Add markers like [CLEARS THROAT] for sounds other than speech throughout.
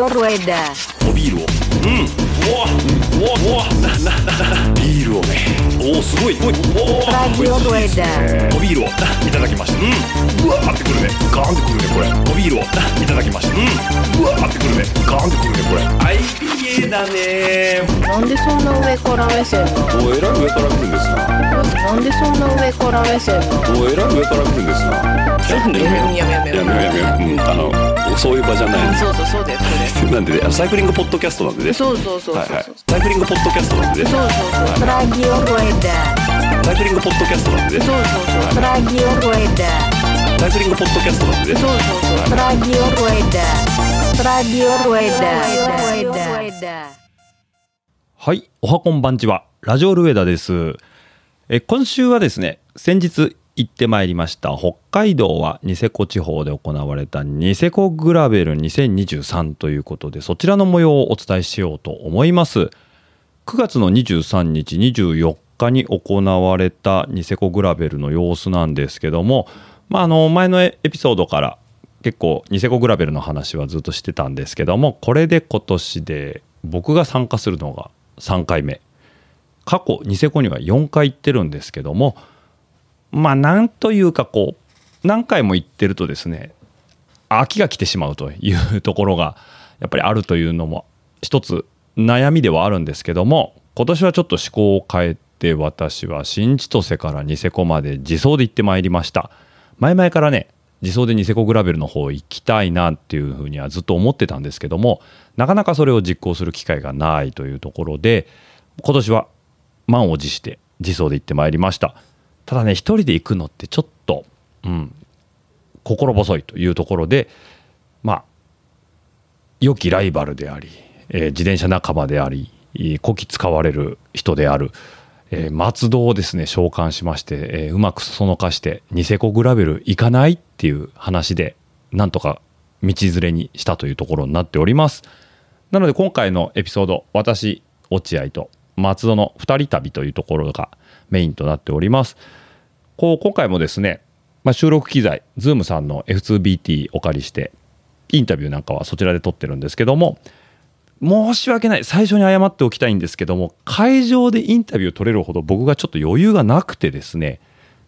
オだおビールをうんうわうわうわなななビールをねおおすごいおいお Radio おおビールをいただきましたうんうわーってくるねガーンってくるねこれおビールをいただきましたうんうわーってくるねガーンってくるねこれはい IPA だね。なんでそんな上から目線なの？おえらい上から来るんですな。なんでそんな上から目線なの？おえらい上から来るんですな。ちょっとねやめよう。やめようやめよう。やめようやめよううんあのそういう場じゃないそうそうそうだよそうだよ [LAUGHS] なんでサイクリングポッドキャストなんでね。そうそうそうそうはいはい。サイクリングポッドキャストなんでね。そうそうそう Radio Rueda. サイクリングポッドキャストなんでね。そうそうそう。Radio Rueda. サイクリングポッドキャストなんでね。そうそうそう。Radio Rueda. Radio Rueda. はい、おはこんばんちは。ラジオルエダです。え今週はですね、先日行ってまいりました北海道はニセコ地方で行われたニセコグラベル2023ということで、そちらの模様をお伝えしようと思います。9月の23日、24日に行われたニセコグラベルの様子なんですけども、まあ、あの前のエピソードから結構ニセコグラベルの話はずっとしてたんですけどもこれで今年で僕が参加するのが3回目。過去ニセコには4回行ってるんですけどもまあなんというかこう何回も行ってるとですね飽きが来てしまうというところがやっぱりあるというのも一つ悩みではあるんですけども今年はちょっと思考を変えて私は新千歳からニセコまで自走で行ってまいりました。前々からね自走でニセコグラベルの方行きたいなっていうふうにはずっと思ってたんですけどもなかなかそれを実行する機会がないというところで今年は満を持して自走で行ってまいりました。ただね一人で行くのってちょっとうん心細いというところでまあ良きライバルであり、えー自転車仲間でありこき使われる人である、えー松戸をですね召喚しまして、えーうまくそのかしてニセコグラベル行かないっっていう話でなんとか道連れにしたというところになっております。なので今回のエピソード私落合と松戸の2人旅というところがメインとなっております。こう今回もですね、まあ、収録機材 Zoom さんの F2BT お借りしてインタビューなんかはそちらで撮ってるんですけども申し訳ない最初に謝っておきたいんですけども会場でインタビュー取れるほど僕がちょっと余裕がなくてですね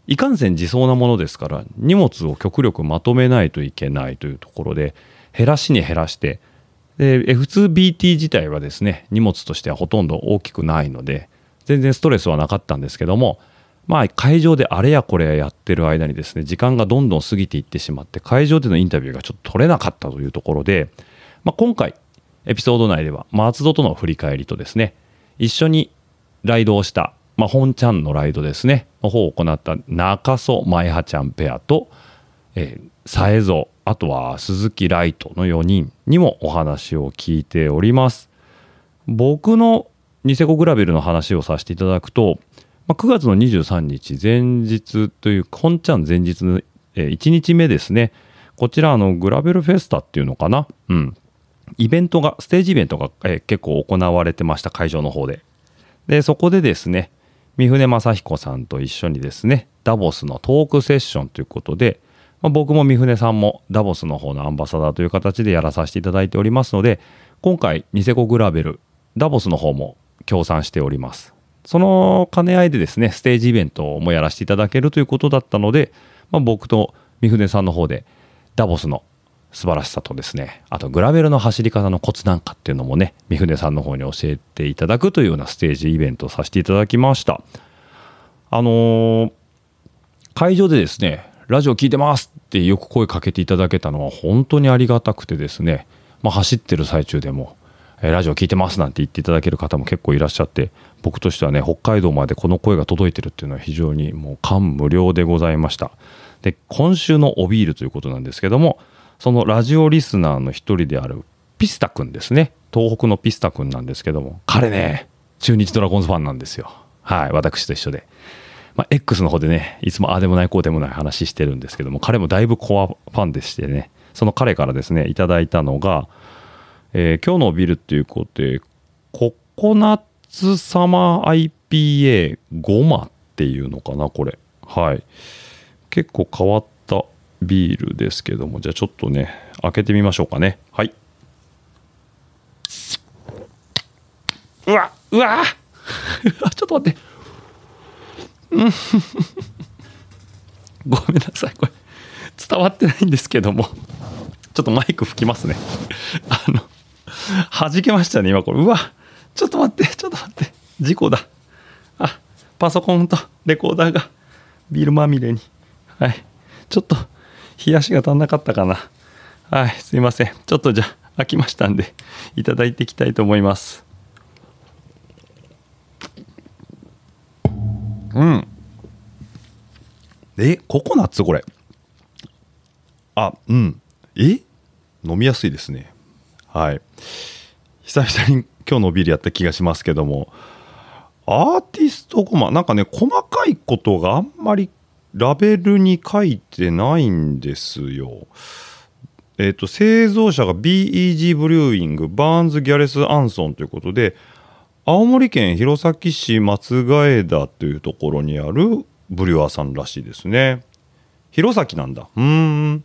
いかんせん自走なものですから荷物を極力まとめないといけないというところで減らしに減らしてで F2BT 自体はですね荷物としてはほとんど大きくないので全然ストレスはなかったんですけどもまあ会場であれやこれややってる間にですね時間がどんどん過ぎていってしまって会場でのインタビューがちょっと取れなかったというところで、まあ、今回エピソード内では松戸との振り返りとですね一緒にライドをした、まあ、本ちゃんのライドですね。の方を行った中曽前葉ちゃんペアと、えー、佐江蔵あとは鈴木ライトの4人にもお話を聞いております。僕のニセコグラベルの話をさせていただくと、まあ、9月の23日前日という本ちゃん前日の、えー1日目ですね。こちらあのグラベルフェスタっていうのかな？うん。イベントがステージイベントが、えー結構行われてました会場の方で。でそこでですね三船正彦さんと一緒にですねダボスのトークセッションということで、まあ、僕も三船さんもダボスの方のアンバサダーという形でやらさせていただいておりますので今回ニセコグラベルダボスの方も協賛しております。その兼ね合いでですねステージイベントもやらせていただけるということだったので、まあ、僕と三船さんの方でダボスの素晴らしさとですねあとグラベルの走り方のコツなんかっていうのもね三船さんの方に教えていただくというようなステージイベントをさせていただきました。あのー会場でですねラジオ聞いてますってよく声かけていただけたのは本当にありがたくてですね、まあ、走ってる最中でもラジオ聞いてますなんて言っていただける方も結構いらっしゃって僕としてはね北海道までこの声が届いてるっていうのは非常にもう感無量でございました。で今週のおビールということなんですけどもそのラジオリスナーの一人であるピスタ君ですね。東北のピスタ君なんですけども。彼ね中日ドラゴンズファンなんですよ。はい私と一緒で。まあ、X の方でねいつもああでもないこうでもない話してるんですけども彼もだいぶコアファンでしてね。その彼からですねいただいたのが、えー今日のビルっていうことでココナッツサマー IPA ゴマっていうのかなこれ。はい。結構変わったビールですけどもじゃあちょっとね開けてみましょうかね。はい。うわうわ。[LAUGHS] ちょっと待って。う [LAUGHS] んごめんなさい。これ伝わってないんですけども。ちょっとマイク吹きますね。[LAUGHS] あの弾けましたね今これ。うわちょっと待ってちょっと待って。事故だ。あパソコンとレコーダーがビールまみれに。はい。ちょっと冷やしが足んなかったかな。はいすいません。ちょっとじゃあ開きましたんでいただいていきたいと思います。うん。えココナッツ？これ。あうん。え？飲みやすいですね。はい。久々に今日のビールやった気がしますけども。アーティストコマなんかね細かいことがあんまりラベルに書いてないんですよ。えっ、と製造者が BEG ブリューイングバーンズ・ギャレス・アンソンということで青森県弘前市松ヶ枝というところにあるブリュワーさんらしいですね。弘前なんだ。うん。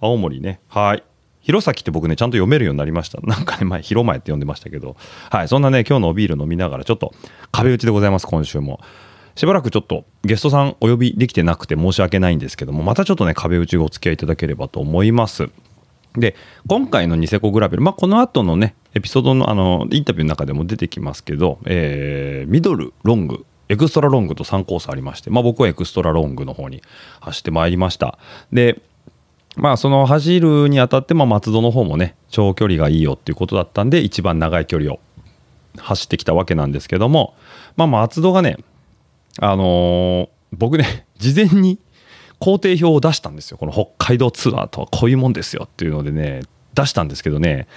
青森ね。はい。弘前って僕ねちゃんと読めるようになりました。なんかね前広前って呼んでましたけど。はい。そんなね今日のおビール飲みながらちょっと壁打ちでございます今週も。しばらくちょっとゲストさんお呼びできてなくて申し訳ないんですけどもまたちょっとね壁打ちをお付き合いいただければと思います。で今回のニセコグラベル、まあ、この後のねエピソードのあのインタビューの中でも出てきますけど、えーミドルロングエクストラロングと3コースありまして、まあ、僕はエクストラロングの方に走ってまいりました。でまあその走るにあたって、まあ、松戸の方もね長距離がいいよっていうことだったんで一番長い距離を走ってきたわけなんですけども、まあ、松戸がねあのー僕ね [LAUGHS] 事前に工程表を出したんですよ。この北海道ツアーとはこういうもんですよっていうのでね出したんですけどね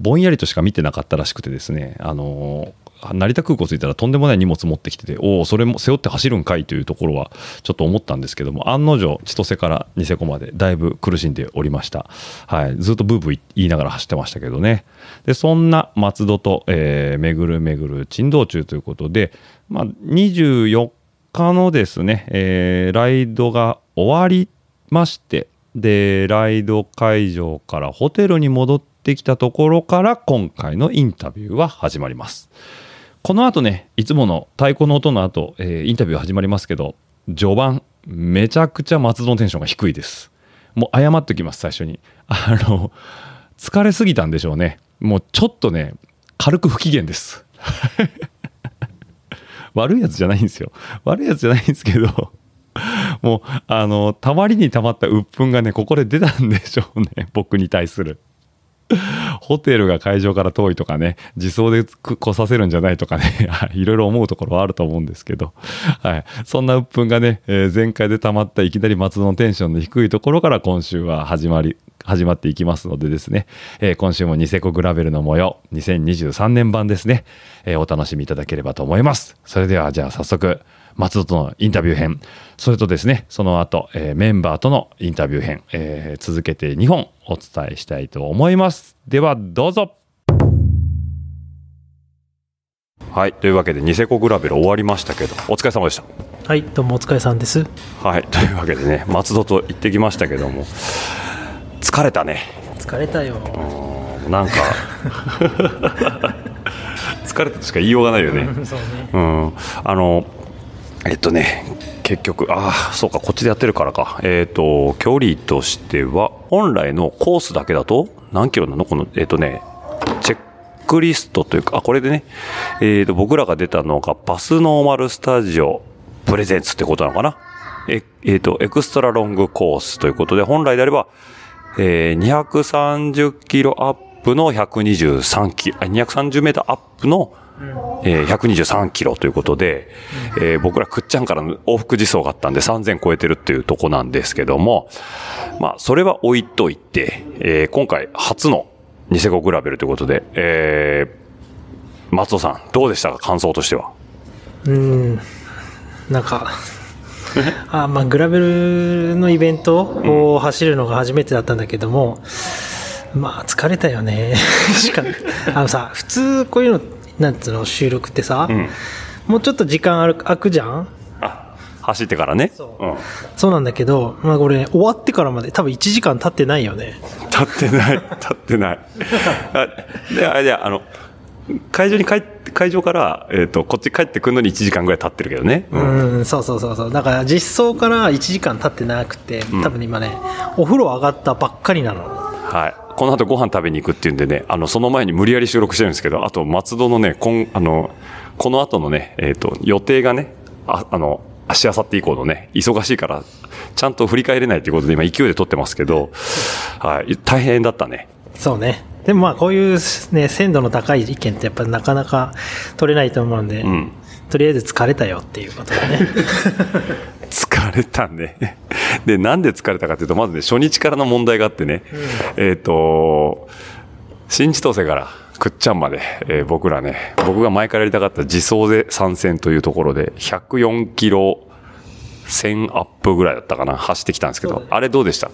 ぼんやりとしか見てなかったらしくてですねあのー成田空港着いたらとんでもない荷物持ってきてておおそれも背負って走るんかいというところはちょっと思ったんですけども案の定千歳からニセコまでだいぶ苦しんでおりました、はい、ずっとブーブー言いながら走ってましたけどね。でそんな松戸と、えー、巡る巡る珍道中ということで、まあ、24日のですね、えーライドが終わりましてでライド会場からホテルに戻ってきたところから今回のインタビューは始まります。この後ねいつもの太鼓の音の後、えーインタビュー始まりますけど序盤めちゃくちゃ松戸のテンションが低いです。もう謝っときます最初に。あの疲れすぎたんでしょうね。もうちょっとね軽く不機嫌です。悪いやつじゃないんですよ。悪いやつじゃないんですけど [LAUGHS] もうあのたまりにたまった鬱憤がねここで出たんでしょうね [LAUGHS] 僕に対する。ホテルが会場から遠いとかね自走で来させるんじゃないとかね [LAUGHS] いろいろ思うところはあると思うんですけど、はい、そんな鬱憤がね、えー前回でたまったいきなり松戸のテンションの低いところから今週は始まり始まっていきますのでですね、えー今週もニセコグラベルの模様2023年版ですね、えーお楽しみいただければと思います。それではじゃあ早速松戸とのインタビュー編。それとですねその後、えーメンバーとのインタビュー編、えー続けて2本お伝えしたいと思います。ではどうぞ。はいというわけでニセコグラベル終わりましたけどお疲れ様でした。はい、どうもお疲れさんです。はいというわけでね松戸と行ってきましたけども疲れたね。疲れたよ。なんか。[LAUGHS] 疲れたとしか言いようがないよね。そうね。うん、あのえっとね結局ああそうかこっちでやってるからか。えっ、と距離としては本来のコースだけだと何キロなの？このえっ、とねチェックリストというかあこれでね。えっ、と僕らが出たのがパスノーマルスタジオプレゼンツってことなのかな？ええっ、とエクストラロングコースということで本来であればえー230キロアップの123キロ、あ230メーターアップの、えー123キロということで、えー僕らくっちゃんからの往復自走があったんで3000超えてるっていうとこなんですけども、まあ、それは置いといて、えー今回初のニセコグラベルということで、えー松尾さん、どうでしたか？感想としては。うん、なんか、[LAUGHS] あまあ、グラベルのイベントを走るのが初めてだったんだけども、まあ、疲れたよね。[LAUGHS] しか [LAUGHS] あのさ、普通こういうの、なんつうの、収録ってさ、んもうちょっと時間ある空くじゃん？あ、走ってからね。そううん。そうなんだけど、まあこれ終わってからまで多分1時間経ってないよね。立ってない、立ってない。あで、あれで、あの、会場に帰会場から、えっ、と、こっち帰ってくるのに1時間ぐらい経ってるけどね。ううんん、そうそうそうそう。だから実装から1時間経ってなくて、多分今ね、お風呂上がったばっかりなの。はい。この後ご飯食べに行くっていうんでね、あの、その前に無理やり収録してるんですけど、あと、松戸のね、こん、あの、この後のね、えっ、と、予定がね、ああの、明日、明後日以降のね、忙しいから、ちゃんと振り返れないということで今勢いで撮ってますけど、はい。大変だったね。そうね。でもまあこういうね、鮮度の高い意見ってやっぱなかなか取れないと思うんで、んとりあえず疲れたよっていうことでね。[LAUGHS] 疲れたね。で、なんで疲れたかというと、まずね、初日からの問題があってね、えっ、と、新千歳からくっちゃんまで、えー僕らね、僕が前からやりたかった自走で参戦というところで、104キロ、1000アップぐらいだったかな、走ってきたんですけど、あれどうでした？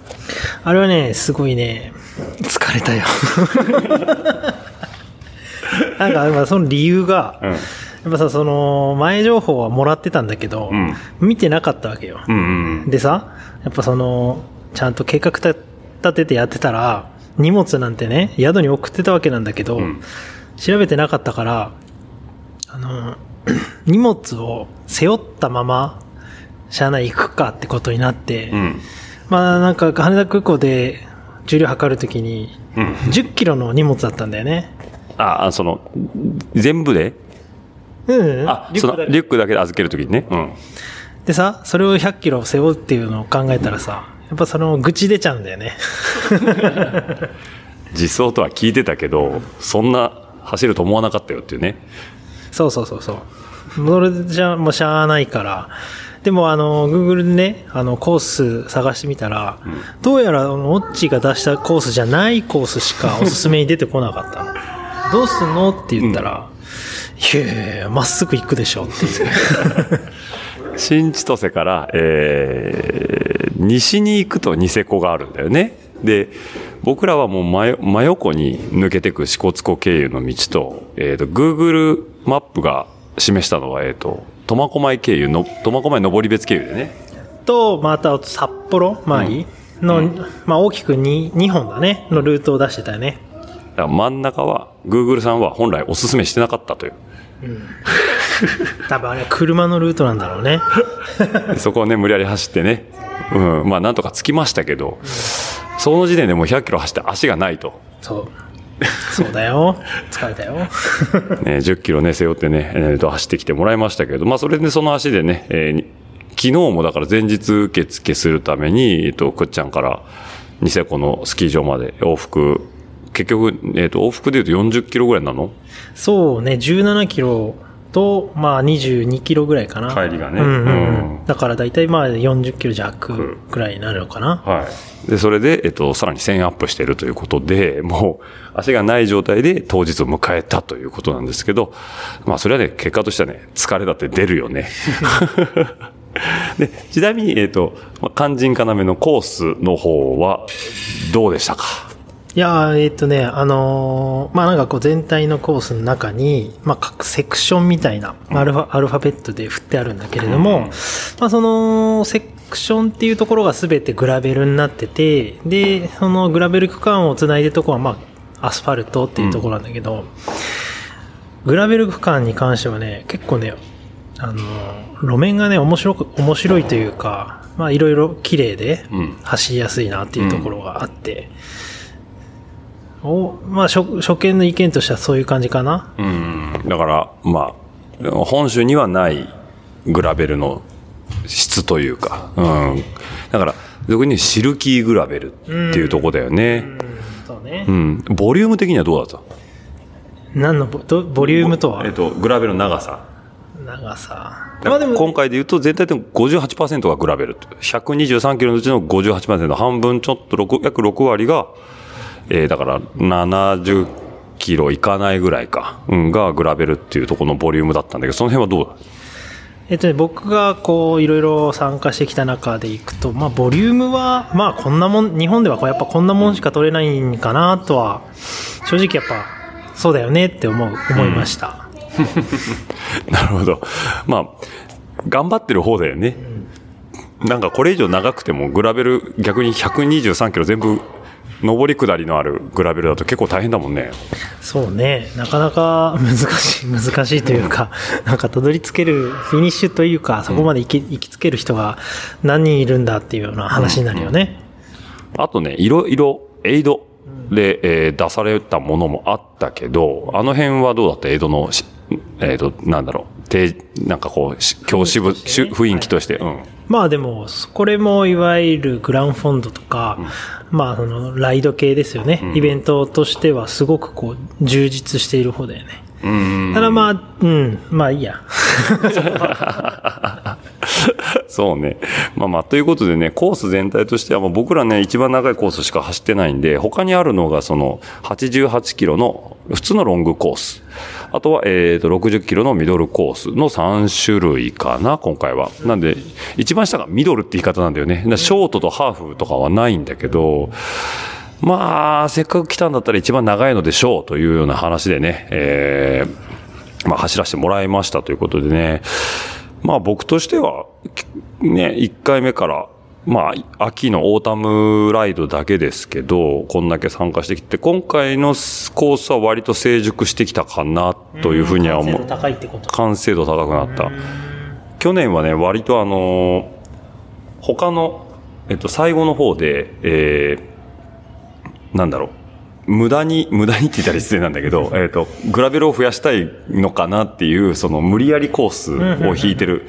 あれはね、すごいね、疲れたよ。[LAUGHS] なんか、まあその理由が、うん。やっぱさ、その、前情報はもらってたんだけど、ん見てなかったわけよ。うんうん。でさ、やっぱその、ちゃんと計画立ててやってたら、荷物なんてね、宿に送ってたわけなんだけど、ん調べてなかったから、あの、[CLEARS THROAT] 荷物を背負ったまま、車内行くかってことになって、うん。まあなんか羽田空港で重量測るときに、うん。10キロの荷物だったんだよね。あ、あその、全部で？うん、うん。あ、リュックだけそのリュックだけで預けるときにね。うん。でさ、それを100キロ背負うっていうのを考えたらさ、やっぱその愚痴出ちゃうんだよね。[LAUGHS] [LAUGHS] 実装とは聞いてたけど、そんな走ると思わなかったよっていうね。そうそうそうそう。それじゃもうしゃあないから。でもあの、Google でね、あの、コース探してみたら、どうやらあの、オッチが出したコースじゃないコースしかおすすめに出てこなかったの。どうすんのって言ったら、いやいやいや、まっすぐ行くでしょっていう。[LAUGHS] 新千歳から、えー西に行くとニセコがあるんだよね。で、僕らはもう真真横に抜けていく支笏湖経由の道と、えっ、と、Google マップが示したのは、えっ、と、苫小牧経由の、苫小牧登別経由でね。と、また札幌周りの、まあ大きく 2, 2本だね、のルートを出してたよね。だから真ん中は、Google さんは本来お勧めしてなかったという。多分あれは車のルートなんだろうね。で [LAUGHS] そこをね、無理やり走ってね、うん、まあなんとか着きましたけど、その時点でもう100キロ走って足がないと。そう。そうだよ。疲れたよ。[LAUGHS] ね、10キロね、背負ってね、えーと走ってきてもらいましたけど、まあそれでその足でね、えーに昨日もだから前日受付するために、えっ、と、くっちゃんからニセコのスキー場まで往復、結局、えっ、と、往復で言うと40キロぐらいなの？そうね、17キロと、まあ22キロぐらいかな。帰りがねうんうんうんうんだから大体まあ40キロ弱ぐらいになるのかな。はい。で、それで、えっ、と、さらに1000アップしてるということで、もう足がない状態で当日を迎えたということなんですけど、まあそれはね、結果としてはね、疲れだって出るよね。[LAUGHS] で、ちなみに、えっ、と、まあ肝心要のコースの方は、どうでしたか？いやーえっとね、あのーまあなんかこう全体のコースの中に、まあ各セクションみたいな、アルファ、アルファベットで振ってあるんだけれども、まあそのセクションっていうところが全てグラベルになってて、で、そのグラベル区間をつないでるところはまあアスファルトっていうところなんだけど、グラベル区間に関してはね、結構ね、あのー路面がね、面白く、面白いというか、まあいろいろ綺麗でうん。走りやすいなっていうところがあって、おまあ初、初見の意見としてはそういう感じかな。うん。だから、まあ、本州にはないグラベルの質というか、うん。だから、俗にシルキーグラベルっていうとこだよね。そうねう。ん。ボリューム的にはどうだった？何のボどボリュームとは？えっと、グラベルの長さ。長さ。まあ、今回で言うと全体で58%がグラベル。123キロのうちの58%、半分ちょっと6、約6割が、えーだから70キロいかないぐらいか、うん、がグラベルっていうところのボリュームだったんだけど、その辺はどうだ？えっとね、僕がこう、いろいろ参加してきた中でいくと、まあ、ボリュームは、まあ、こんなもん、日本ではこうやっぱこんなもんしか取れないんかなとは、正直やっぱ、そうだよねって思う、思いました。[LAUGHS] なるほど。まあ、頑張ってる方だよね。なんかこれ以上長くてもグラベル逆に123キロ全部上り下りのあるグラベルだと結構大変だもんね。そうね、なかなか [LAUGHS] 難しい、難しいというか、なんかたどり着けるフィニッシュというか、そこまで行き,、行きつける人が何人いるんだっていうような話になるよね。あとね、いろいろエイドで、えー出されたものもあったけど、あの辺はどうだった？エイドのし、えっ、と、なんだろう、てなんかこう、し教師部、し雰囲気として、うん。まあでも、これもいわゆるグランフォンドとか、まあそのライド系ですよね、イベントとしてはすごくこう充実している方だよね。うん。ただまあ、うん、まあいいや。[LAUGHS] [LAUGHS] そうね。まあまあ、ということでね、コース全体としては、僕らね、一番長いコースしか走ってないんで、他にあるのがその、88キロの普通のロングコース。あとは、えっ、と、60キロのミドルコースの3種類かな、今回は。なんで、一番下がミドルって言い方なんだよね。ショートとハーフとかはないんだけど、まあ、せっかく来たんだったら一番長いのでしょうというような話でね、えーまあ、走らせてもらいましたということでね、まあ僕としては、ね、1回目から、まあ、秋のオータムライドだけですけど、こんだけ参加してきて、今回のコースは割と成熟してきたかな、というふうには思う。高いってこと。完成度高くなった。去年はね、割とあのー他の、えっと、最後の方で、えー、なんだろう。無駄に、無駄にって言ったら失礼なんだけど、えっと、グラベルを増やしたいのかなっていう、その無理やりコースを引いてる。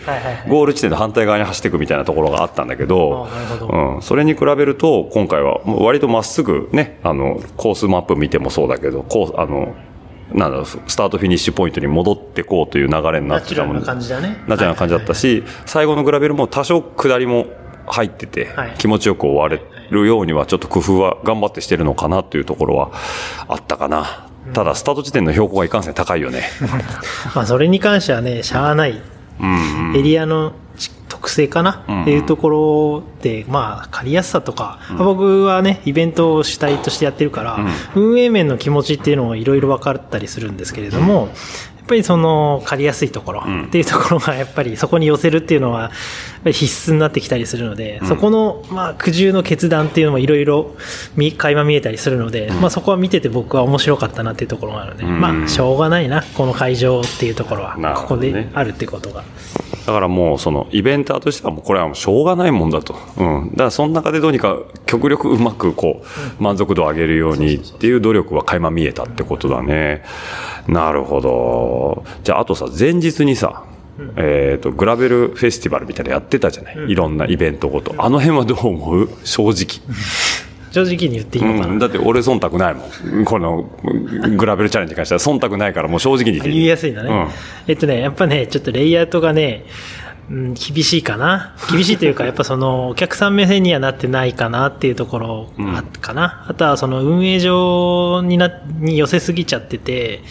ゴール地点の反対側に走っていくみたいなところがあったんだけどうん、それに比べると、今回は割とまっすぐね、あの、コースマップ見てもそうだけど、コース、あの、なんだろう、スタートフィニッシュポイントに戻ってこうという流れになナってたもん。チュラルな感じだね。ナチュラルな感じだったし、最後のグラベルも多少下りも入っててはい、気持ちよく終われるようにはちょっと工夫は頑張ってしてるのかなというところはあったかな。ただ、スタート地点の標高がいかんせん高いよね。[LAUGHS] まあそれに関してはね、しゃあない。うんうん。エリアの特性かな、んっていうところで、まあ、借りやすさとか、僕はね、イベントを主体としてやってるから、運営面の気持ちっていうのもいろいろ分かったりするんですけれども、ぱりその借りやすいところっていうところがやっぱりそこに寄せるっていうのは必須になってきたりするので、そこのまあ苦渋の決断っていうのもいろいろ見垣間見えたりするので、まあそこは見てて僕は面白かったなっていうところがあるので、ん。まあしょうがないな、この会場っていうところは、ここであるってことが。だからもうそのイベンターとしてはもうこれはもうしょうがないもんだと。うん。だからその中でどうにか極力うまくこう満足度を上げるようにっていう努力は垣間見えたってことだね。なるほど。じゃああとさ、前日にさ、えっ、と、グラベルフェスティバルみたいなのやってたじゃない、いろんなイベントごと。あの辺はどう思う？正直。正直に言っていいのかな、うん、だって俺忖度ないもん。このグラベルチャレンジに関しては忖度ないからもう正直に言っていい言いやすいんだね、えっとね、やっぱね、ちょっとレイアウトがね、うん、厳しいかな。厳しいというか、やっぱその、お客さん目線にはなってないかなっていうところあったかな。あとはその、運営上にな、に寄せすぎちゃってて、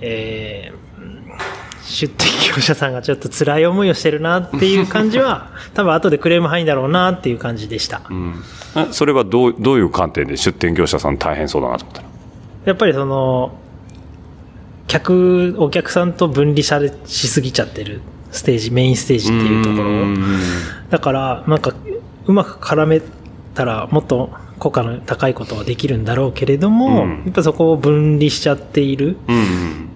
えー出店業者さんがちょっと辛い思いをしてるなっていう感じは、[LAUGHS] 多分後でクレーム入んだろうなっていう感じでした。うん。えそれはどう、どういう観点で出店業者さん大変そうだなと思ったの？やっぱりその、客、お客さんと分離され、しすぎちゃってるステージ、メインステージっていうところを。だから、なんか、うまく絡めたら、もっと効果の高いことはできるんだろうけれども、うんやっぱそこを分離しちゃっているうんうん。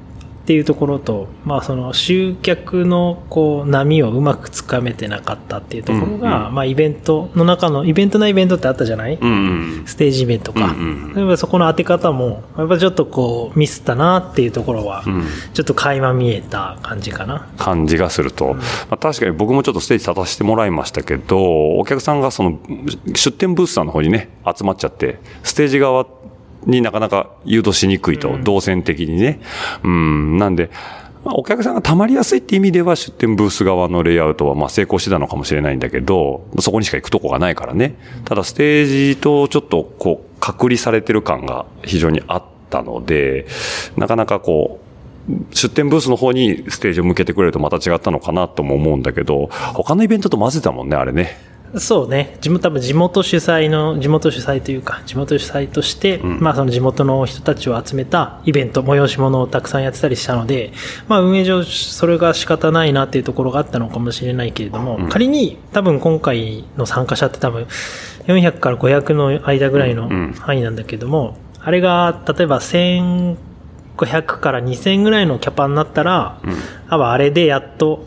っていうところと、まあその集客のこう波をうまくつかめてなかったっていうところが、うんまあイベントの中の、イベントなイベントってあったじゃない、うんうん。ステージイベントか。うんうん例えばそこの当て方も、やっぱちょっとこうミスったなっていうところは、んちょっと垣間見えた感じかな。感じがすると、まあ、確かに僕もちょっとステージ立たせてもらいましたけど、お客さんがその出店ブースさんの方にね、集まっちゃって、ステージ側になかなか誘導しにくいと、動線的にね。うん、なんで、まあお客さんが溜まりやすいって意味では出店ブース側のレイアウトはまあ成功してたのかもしれないんだけど、そこにしか行くとこがないからね。ただステージとちょっとこう隔離されてる感が非常にあったので、なかなかこう、出店ブースの方にステージを向けてくれるとまた違ったのかなとも思うんだけど、他のイベントと混ぜたもんね、あれね。そうね。地元、多分地元主催の、地元主催というか、地元主催として、まあその地元の人たちを集めたイベント、催し物をたくさんやってたりしたので、まあ運営上、それが仕方ないなっていうところがあったのかもしれないけれども、仮に多分今回の参加者って多分400から500の間ぐらいのん。範囲なんだけども、あれが例えば1500から2000ぐらいのキャパになったら、多分あれでやっと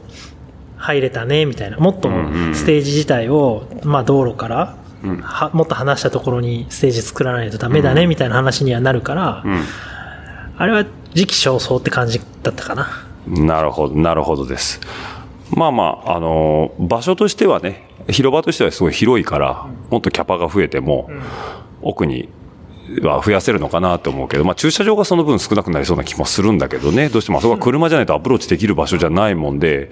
入れたねみたいなもっとステージ自体を、まあ、道路から、はもっと離したところにステージ作らないとダメだねみたいな話にはなるから、あれは時期尚早って感じだったかな。なるほど、なるほどです。まあまあ、あのー場所としてはね、広場としてはすごい広いから、もっとキャパが増えても、奥には増やせるのかなと思うけど、まあ駐車場がその分少なくなりそうな気もするんだけどね、どうしてもあそこは車じゃないとアプローチできる場所じゃないもんで、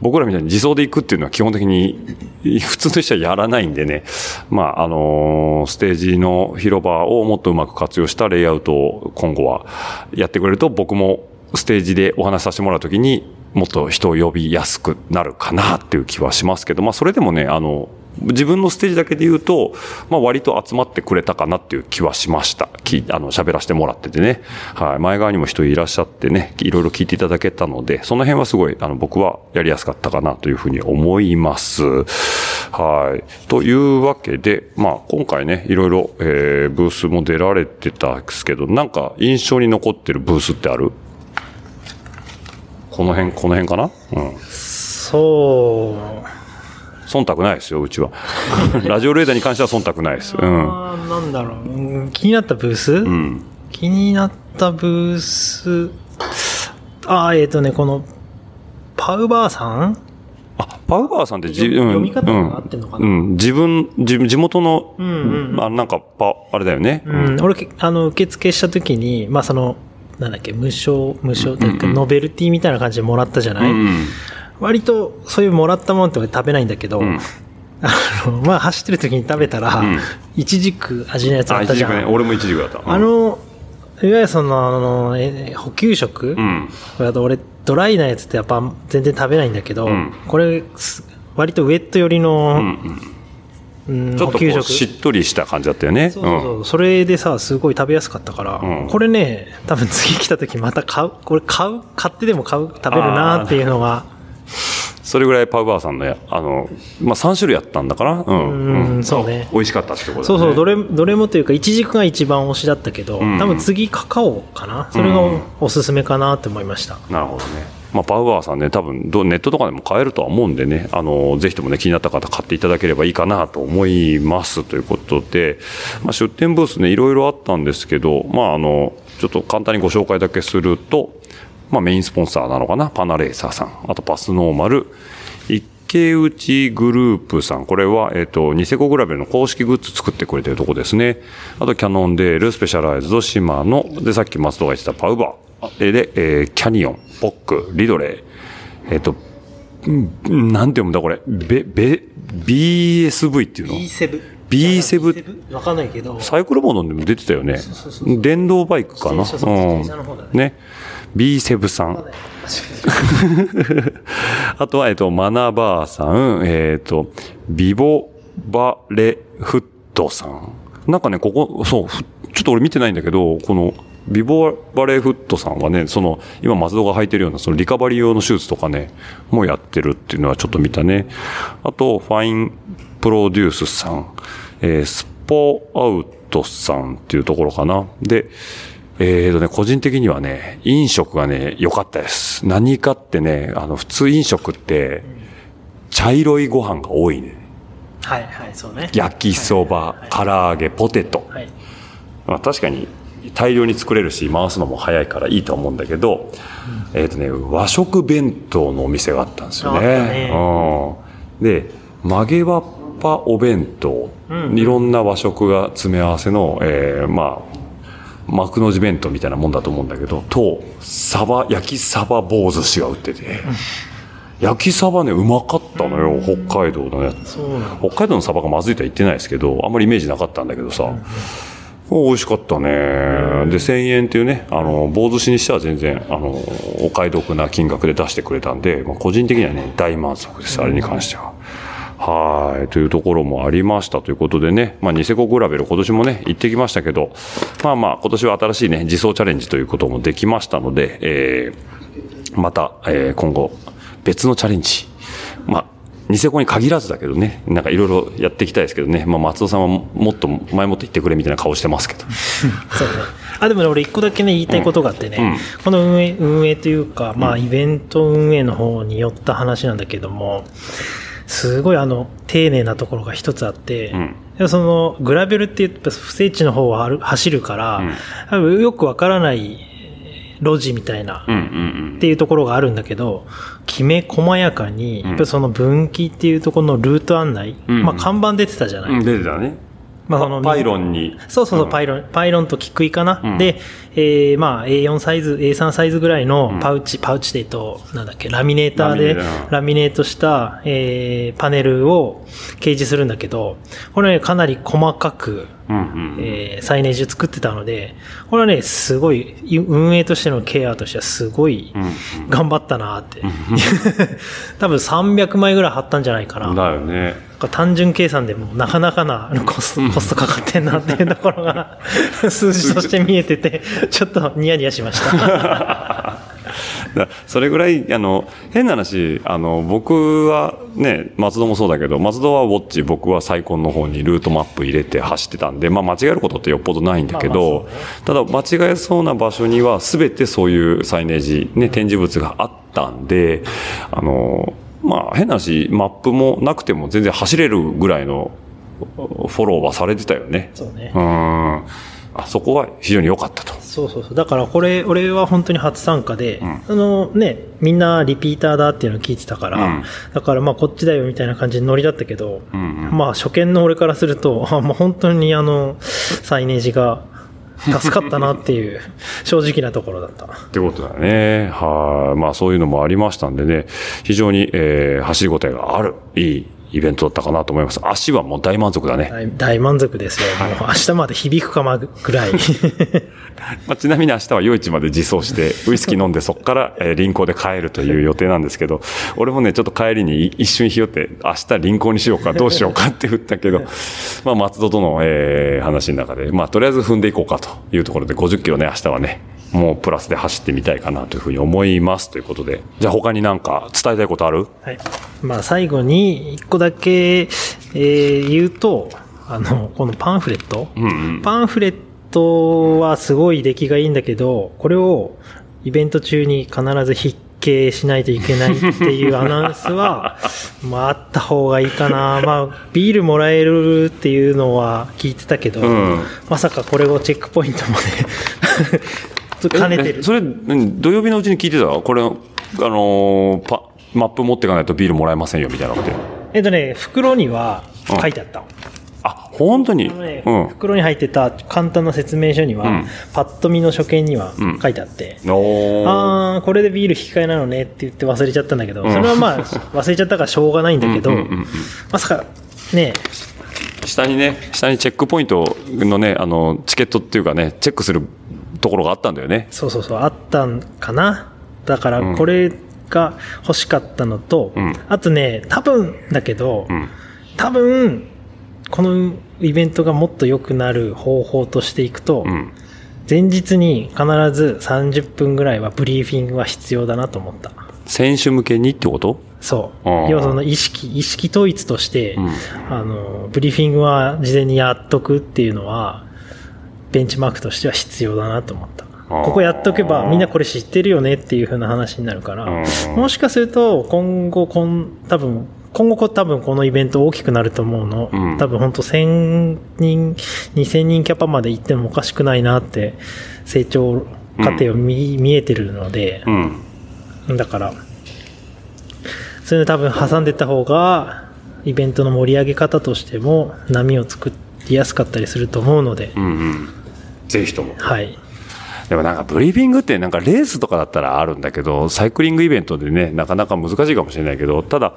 僕らみたいに自走で行くっていうのは基本的に [LAUGHS] 普通の人はやらないんでね、まああのステージの広場をもっとうまく活用したレイアウトを今後はやってくれると僕もステージでお話しさせてもらうときにもっと人を呼びやすくなるかなっていう気はしますけど、まあそれでもね、あの、自分のステージだけで言うと、まあ割と集まってくれたかなっていう気はしました。きあの、喋らせてもらっててね。はい。前側にも人いらっしゃってね、いろいろ聞いていただけたので、その辺はすごい、あの、僕はやりやすかったかなというふうに思います。はい。というわけで、まあ今回ね、いろいろ、えー、ブースも出られてたんですけど、なんか印象に残ってるブースってある？この辺、この辺かな？うん。そう。忖度ないですよ、うちは。[LAUGHS] ラジオレーダーに関しては忖度ないです。うん。なんだろううん。気になったブース、うん。気になったブース、あー、えっ、とね、この、パウバーさん？あ、パウバーさんってじ、読うん。読み方が合ってんのかな？うん。自分、地地元の、んうんうんあなんか、パ、あれだよね。うん、俺、けあの、受付した時に、まあ、その、なんだっけ、無償、無償というか、ノベルティみたいな感じでもらったじゃない、うん。割と、そういうもらったものって俺食べないんだけど、んあの、まあ、走ってる時に食べたら、んいちじく味のやつああ、ったじゃん。一軸ね。俺も一軸だった。うんあ、の、いわゆるその、あの、え補給食、うん。俺、ドライなやつってやっぱ全然食べないんだけど、んこれ、す割とウェット寄りの、うん。うんちょっ。しっとりした感じだったよね。そうそうそう、それでさ、すごい食べやすかったから、うんこれね、多分次来た時また買う、これ買う、買ってでも買う、食べるなっていうのが、それぐらいパウバーさんのや、あの、まあ、3種類やったんだから、うん。うんそうね美味しかったってことだね。そうそう、どれ、どれもというか、いちじくが一番推しだったけど、ん多分次カカオかなそれがうんおすすめかなって思いました。なるほどね。まあ、パウバーさんね、多分どネットとかでも買えるとは思うんでね、あの、ぜひともね、気になった方買っていただければいいかなと思いますということで、まあ、出店ブースね、いろいろあったんですけど、まあ、あの、ちょっと簡単にご紹介だけすると、まあ、メインスポンサーなのかな、パナレーサーさん、あとパスノーマル、池内グループさん。これは、えっ、と、ニセコグラベルの公式グッズ作ってくれてるとこですね。あと、キャノンデール、スペシャライズド、シマノ。で、さっき松戸が言ってたパウバー。で、でえーキャニオン、ポック、リドレー。えっ、と、んなんて読むんだこれ？べ、べ、BSV っていうの？B7。B7 わかんないけど、サイクルモノでも出てたよねそうそうそう。電動バイクかな？うん。ね。B7 さん。[LAUGHS] あとは、えっと、マナバーさん、えっと、ビボバレフットさん。なんかね、ここ、そう、ちょっと俺見てないんだけど、この、ビボバレフットさんはね、その、今松戸が履いてるような、そのリカバリー用の手術とかね、もうやってるっていうのはちょっと見たね。あと、ファインプロデュースさん、えースポアウトさんっていうところかな。で、えーとね、個人的にはね、飲食がね、良かったです。何かってね、あの、普通飲食って、茶色いご飯が多いね。はいはい、そうね。焼きそば、唐揚げ、ポテト。はい。まあ、確かに大量に作れるし回すのも早いからいいと思うんだけど、えっ、とね和食弁当のお店があったんですよね。ねうん、で曲げわっぱお弁当、いろんな和食が詰め合わせの、えーまあ幕の字弁当みたいなもんだと思うんだけどとサバ焼きサバ棒寿司が売ってて、焼きサバねうまかったのよ北海道のやつ。北海道のサバがまずいとは言ってないですけど、あんまりイメージなかったんだけどさ、美味しかったね。で、1000円っていうね、あの、棒寿司にしては全然、あの、お買い得な金額で出してくれたんで、まあ、個人的にはね、大満足です、あれに関しては。ははい。というところもありましたということでね、まあ、ニセコグラベル今年もね、行ってきましたけど、まあまあ、今年は新しいね、自走チャレンジということもできましたので、えー、また、えー今後、別のチャレンジ。まあ、ニセコに限らずだけどね、なんかいろいろやっていきたいですけどね、まあ、松尾さんはもっと前もって言ってくれみたいな顔してますけど。[LAUGHS] そうね。あ、でもね、俺一個だけね、言いたいことがあってね、この運営、運営というか、まあ、イベント運営の方によった話なんだけども、すごいあの、丁寧なところが一つあって、ん。でもその、グラベルって言って不整地の方はある走るから、多分よくわからない路地みたいな、うんうんっていうところがあるんだけど、きめ細やかに、やっぱりその分岐っていうところのルート案内、うん。まあ看板出てたじゃない、うん。うん、出てたね。まあそのパイロンに。そうそうそう、んパイロン、パイロンとキックイかな。うんで、えー、まあ A4 サイズ、A3 サイズぐらいのパウチ、パウチでと、なんだっけ、ラミネーターでラミネートした、えー、パネルを掲示するんだけど、これね、かなり細かく、うんうん。えー、サイネージを作ってたので、これはね、すごい、い運営としてのケアとしてはすごいうん頑張ったなって。[LAUGHS] 多分300枚ぐらい貼ったんじゃないかな。だよね。単純計算でもなかなかなコストコストかかってんなっていうところが数字として見えてて、ちょっとニヤニヤしました。だ [LAUGHS] それぐらい、あの、変な話、あの、僕はね、松戸もそうだけど、松戸はウォッチ、僕はサイコンの方にルートマップ入れて走ってたんで、まあ間違えることってよっぽどないんだけど、ただ間違えそうな場所には全てそういうサイネージ、ね、展示物があったんで、あの、まあ変な話、マップもなくても全然走れるぐらいのフォローはされてたよね。そうねう。ん。あそこは非常に良かったと。そうそうそう。だからこれ、俺は本当に初参加で、あのね、みんなリピーターだっていうのを聞いてたから、うんだからまあこっちだよみたいな感じでノリだったけど、んまあ初見の俺からすると、あもう本当にあの、サイネージが助かったなっていう正直なところだった。ってことだね。はい。まあそういうのもありましたんでね、非常に、えー走り応えがある、いいイベントだったかなと思います。足はもう大満足だね。大大満足ですよ。もう明日まで響くかまぐらい。[LAUGHS] まあ、ちなみに明日は夜市まで自走して、ウイスキー飲んでそこから、[LAUGHS] えー臨行で帰るという予定なんですけど、俺もね、ちょっと帰りに一瞬ひよって、明日臨行にしようか、どうしようかって振ったけど、[LAUGHS] まあ松戸との、えー話の中で、まあとりあえず踏んでいこうかというところで、50キロね、明日はね、もうプラスで走ってみたいかなというふうに思いますということで、じゃあ他になんか伝えたいことある？はい。まあ最後に一個だけ、えー言うと、あの、このパンフレット、うんうん。パンフレットはすごい出来がいいんだけど、これをイベント中に必ず筆掲しないといけないっていう [LAUGHS] アナウンスは、まああった方がいいかな。まあビールもらえるっていうのは聞いてたけど、うんまさかこれをチェックポイントまで [LAUGHS] 兼ねてる。えそれ、何土曜日のうちに聞いてた？これ、あのーパ、マップ持っていかないとビールもらえませんよ、みたいなのって。えっとね、袋には書いてあったの。あ、本当に？ねうん。袋に入ってた簡単な説明書には、うん。パッと見の書見には書いてあって、おー。あー、これでビール引き換えなのねって言って忘れちゃったんだけど、ん。それはまあ、忘れちゃったからしょうがないんだけど、うんうんうんうん。まさか、ね、下にね、下にチェックポイントのね、あの、チケットっていうかね、チェックするところがあったんだよね。そうそうそう、あったんかな。だかうん。ら、これが欲しかったのと、うんあとね、多分だけど、うん。多分、このイベントがもっと良くなる方法としていくと、うん。前日に必ず30分ぐらいはブリーフィングは必要だなと思った。選手向けにってこと？そう。要はその意識、意識統一として、うんあの、ブリーフィングは事前にやっとくっていうのは、ベンチマークとしては必要だなと思った。ここやっとけばみんなこれ知ってるよねっていう風な話になるからうん、もしかすると今後、こん、多分、今後こ多分このイベント大きくなると思うの。うん多分本当1000人、2000人キャパまで行ってもおかしくないなって成長過程を見,、見えてるので、うん。だから、そういうの多分挟んでった方が、イベントの盛り上げ方としても波を作りやすかったりすると思うので、うんうん。ぜひとも。はい。でもなんかブリーフィングってなんかレースとかだったらあるんだけど、サイクリングイベントでね、なかなか難しいかもしれないけど、ただ、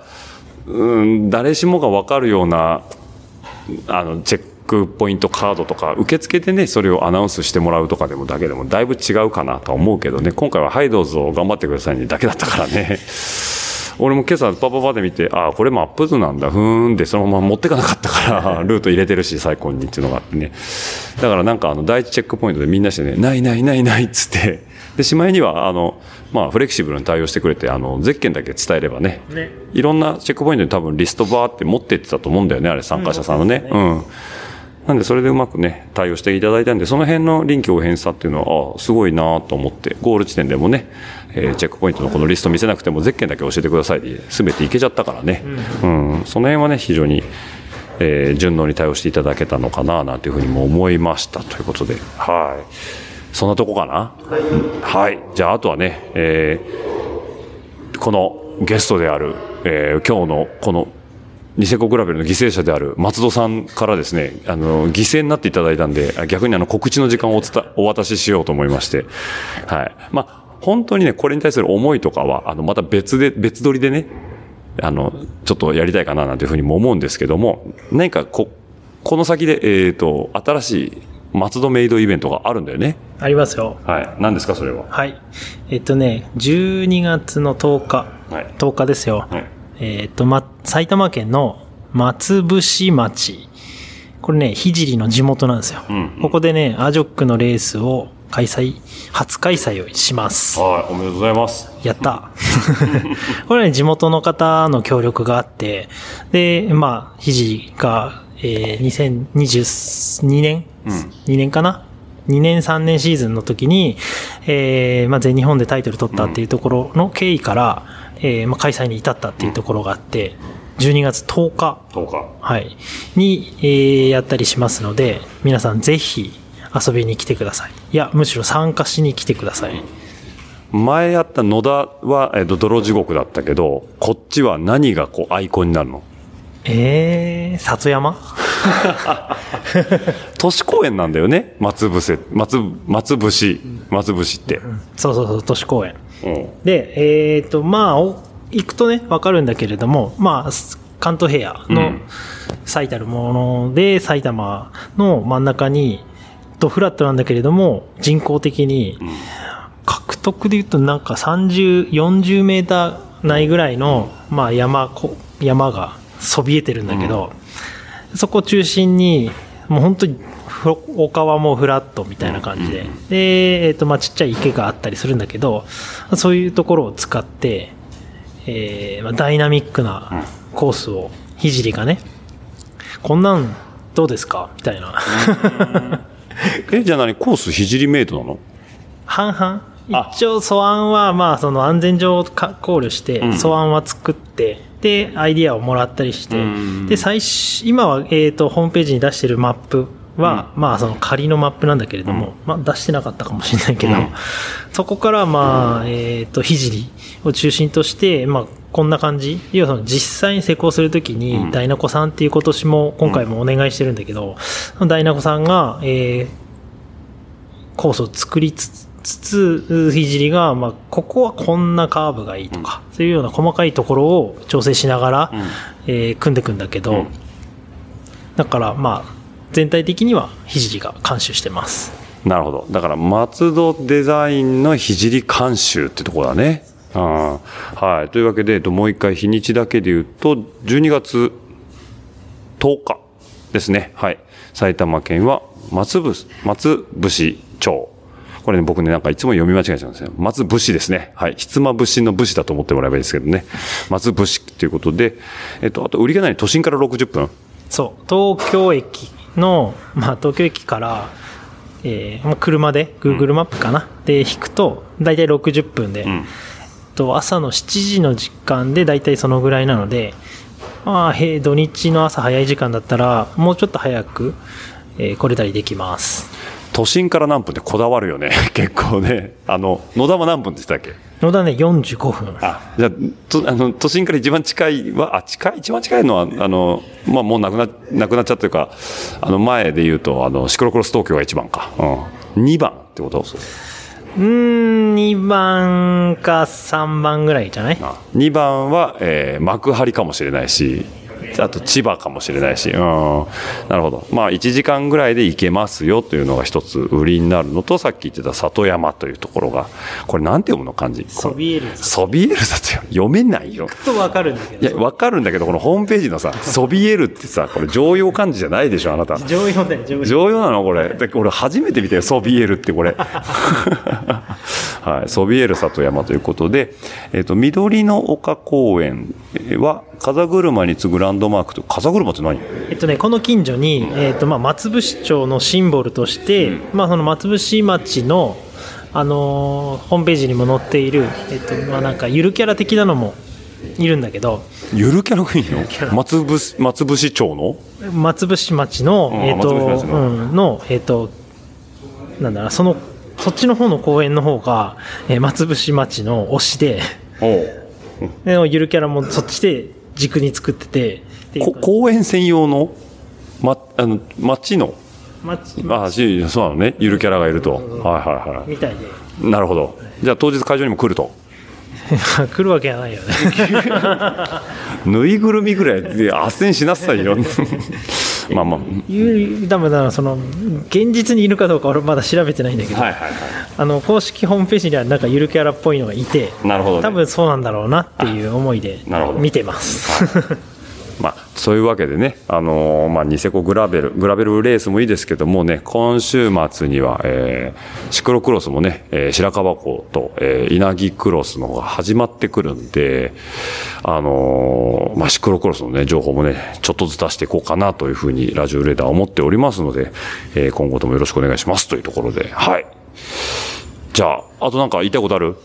うん、誰しもがわかるような、あの、チェックポイントカードとか、受付でね、それをアナウンスしてもらうとかでもだけでもだいぶ違うかなとは思うけどね、今回はハイドーズを頑張ってくださいにだけだったからね。俺も今朝パパパで見て、ああ、これもアップ図なんだ、ふーんで、そのまま持ってかなかったから、[LAUGHS] ルート入れてるし、最高にっていうのがあってね。だからなんかあの、第一チェックポイントでみんなしてね、ないないないないっつって、で、しまいには、あの、まあ、フレキシブルに対応してくれて、あの、ゼッケンだけ伝えればね、ねいろんなチェックポイントに多分リストバーって持ってってたと思うんだよね、あれ、参加者さんのね。うん。なんで、それでうまくね、対応していただいたんで、その辺の臨機応変さっていうのは、ああ、すごいなと思って、ゴール地点でもね、えーチェックポイントのこのリスト見せなくても、ゼッケンだけ教えてくださいで、すべていけちゃったからね。うん。その辺はね、非常に、えー順応に対応していただけたのかな、なんていうふうにも思いました。ということで、はい。そんなとこかな？はい。じゃあ、あとはね、えーこのゲストである、えー今日のこのニセコグラベルの犠牲者である松戸さんからですね、あの、犠牲になっていただいたんで、あ逆にあの告知の時間をお伝お渡ししようと思いまして、はい。まあ、本当にね、これに対する思いとかは、あの、また別で、別撮りでね、あの、ちょっとやりたいかななんていうふうにも思うんですけども、何かこ、この先で、えっ、と、新しい松戸メイドイベントがあるんだよね。ありますよ。はい。何ですか、それは？はい。えっとね、12月の10日、はい10日ですよ。はい。えっと、ま、埼玉県の松伏町。これね、聖の地元なんですよ。うんここでね、アジョックのレースを開催、初開催をします。はい。おめでとうございます。やった。[LAUGHS] [LAUGHS] これね、地元の方の協力があって、で、まあ、ひじが、えー、2022年、2年かな ?2 年3年シーズンの時に、えー、まあ、全日本でタイトル取ったっていうところの経緯から、えー、まあ、開催に至ったっていうところがあって、12月10日、10日。はい、に、えーやったりしますので、皆さんぜひ遊びに来てください。いや、むしろ参加しに来てください。前やった野田は、えっと、泥地獄だったけど、こっちは何がこう、アイコンになるの？えー、里山？[LAUGHS] 都市公園なんだよね？松伏せ、松、松伏、松伏って。そうそうそう、都市公園。うん。で、えっ、と、まあ、お行くとね、わかるんだけれども、まあ、す関東平野のうん。最たるもので、埼玉の真ん中に、とフラットなんだけれども、人工的に、獲得で言うとなんか30、40メーター内ぐらいの、まあ山こ、山がそびえてるんだけど、そこを中心に、もう本当に、ふ丘はもうフラットみたいな感じで、で、えっ、と、まあちっちゃい池があったりするんだけど、そういうところを使って、えーまあ、ダイナミックなコースを、ひじりがね、こんなんどうですか？みたいな。え、じゃあ何？コースひじりメイドなの？半々。あ。一応素案はまあその安全上をか考慮して素案は作って、でアイディアをもらったりして、うん。で最初今は、えー、とホームページに出してるマップは、まあその仮のマップなんだけれども、まあ出してなかったかもしれないけど、うん。そこからまあえっ、とひじりを中心としてまあこんな感じ。要はその実際に施工するときに、うん。ダイナコさんっていう今年も今回もお願いしてるんだけど、ダイナコさんが、えーコースを作りつつつつ、ひじりが、まあ、ここはこんなカーブがいいとか、そういうような細かいところを調整しながら、えー組んでいくんだけど、うん。だから、まあ、全体的にはひじりが監修してます。なるほど。だから、松戸デザインのひじり監修ってところだね。うん。はい。というわけで、えっともう一回日にちだけで言うと、12月10日ですね。はい。埼玉県は松伏、松伏町。これね、僕ね、なんかいつも読み間違えちゃうんですよ。松伏ですね。はい。ひつまぶしの武士だと思ってもらえばいいですけどね。松伏ということで、えっと、あと、売りがない都心から60分。そう、東京駅の、まあ、東京駅から、えーまあ、車で、Google マップかな、で引くと、だいたい60分で、んと朝の7時の時間でだいたいそのぐらいなので、まあ、へ土日の朝早い時間だったら、もうちょっと早く、えー来れたりできます。都心から何分ってこだわるよね。[LAUGHS] 結構ね。あの、野田は何分って言ってたっけ？野田ね、45分。あ、じゃあ、とあの、都心から一番近いは、あ、近い、一番近いのは、あの、まあ、もうなくな、なくなっちゃったというか、あの、前で言うと、あの、シクロクロス東京が一番か。うん。二番ってこと？うーん、2番か3番ぐらいじゃない？あ二番は、えー幕張かもしれないし、あと千葉かもしれないし、うん、なるほど。まあ、1時間ぐらいで行けますよというのが一つ売りになるのと、さっき言ってた里山というところが、これなんて読むの漢字？ソビエルソビエルだと読めないよ。とわかるんだけど。いや、わかるんだけど、このホームページのさ、ソビエルってさ、これ常用漢字じゃないでしょ、あなた。常用だよ、常用。常用なのこれ。で俺初めて見たよ、ソビエルってこれ。[LAUGHS] はい、ソビエル里山ということで、えっ、と、緑の丘公園は、風車に次ぐランドマークと、風車って何？えっとね、この近所に、えっとまあ、松伏町のシンボルとして、まあ、その松伏町の、あのーホームページにも載っている、えっとまあ、なんかゆるキャラ的なのもいるんだけど。ゆるキャラがいいの？松伏、松伏町の？松伏町の、うんえっとの。うん、の、えっとなんだろうそのそっちの方の公園の方が、えー松伏町の推しで [LAUGHS] でゆるキャラもそっちで軸に作っててこか公園専用の、ま、あの、町の、町あしそうなのね、ゆるキャラがいると。はいはいはみたいでい。なるほど。じゃあ当日会場にも来ると？[LAUGHS] 来るわけはないよね [LAUGHS] ぬいぐるみぐらいで斡旋しなさいよ。[LAUGHS] まあまあ。ゆ多分その現実にいるかどうか俺まだ調べてないんだけど、はいはいはあの公式ホームページにはなんかゆるキャラっぽいのがいて。なるほど、ね。多分そうなんだろうなっていう思いで見てます、まあ、そういうわけでね、あのーまあ、ニセコグラベル、グラベルレースもいいですけどもね、今週末には、えーシクロクロスもね、えー白樺湖と、えー稲城クロスの方が始まってくるんで、あのーまあ、シクロクロスのね、情報もね、ちょっとずつ出していこうかなというふうに、ラジオレーダー思っておりますので、えー今後ともよろしくお願いしますというところで、はい。じゃあ、あとなんか言いたいことある？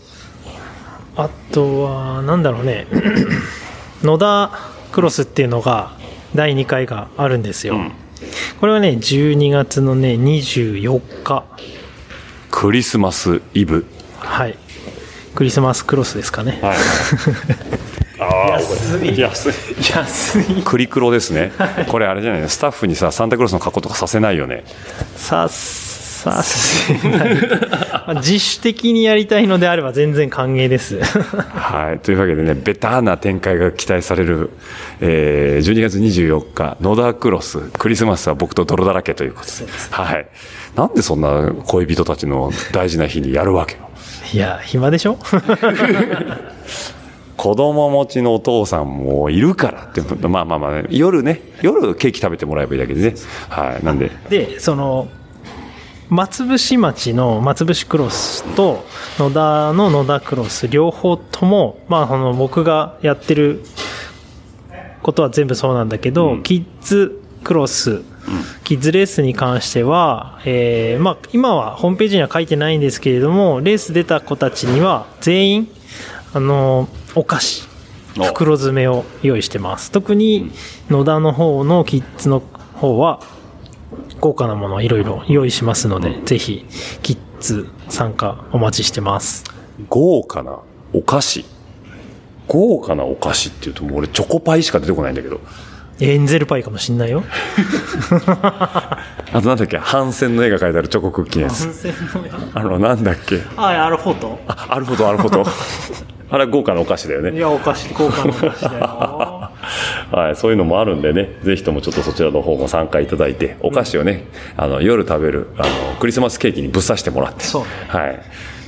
あとはなんだろうね [CLEARS THROAT] 野田クロスっていうのが第2回があるんですよ、んこれはね12月のね24日クリスマスイブ。はいクリスマスクロスですかねはい。[LAUGHS] ああ、安い安い。安いクリクロですね。これあれじゃないの？スタッフにさ、サンタクロースの格好とかさせないよね。ささせないまあ自主的にやりたいのであれば全然歓迎ですはい。というわけでね、ベターな展開が期待される、えー、12月24日、野田クロス、クリスマスは僕と泥だらけということで。はい。なんでそんな恋人たちの大事な日にやるわけよ。いや暇でしょ？子供持ちのお父さんもいるからって、まあまあまあ、夜ね、夜ケーキ食べてもらえばいいだけでね。はい。なんで、でその松伏町の松伏クロスと野田の野田クロス両方とも、まあ、その僕がやってることは全部そうなんだけど、うん。キッズクロス、キッズレースに関しては、えーまあ、今はホームページには書いてないんですけれどもレース出た子たちには全員あのお菓子お。袋詰めを用意してます。特に野田の方のキッズの方は豪華なものをいろいろ用意しますので、ぜひキッズ参加お待ちしてます豪華なお菓子。豪華なお菓子っていうともう俺チョコパイしか出てこないんだけど。エンゼルパイかもしんないよ [LAUGHS] あとなんだっけ？反戦の絵が描いてあるチョコクッキーのやつ。あの、なんだっけ？あアルフォート？あ、あるほど、あるほど。[LAUGHS] あれは豪華なお菓子だよね。いやお菓子豪華なお菓子だよはい、そういうのもあるんでね、ぜひともちょっとそちらの方も参加いただいて、お菓子をね、あの、夜食べる、あの、クリスマスケーキにぶっ刺してもらって。そうねはい。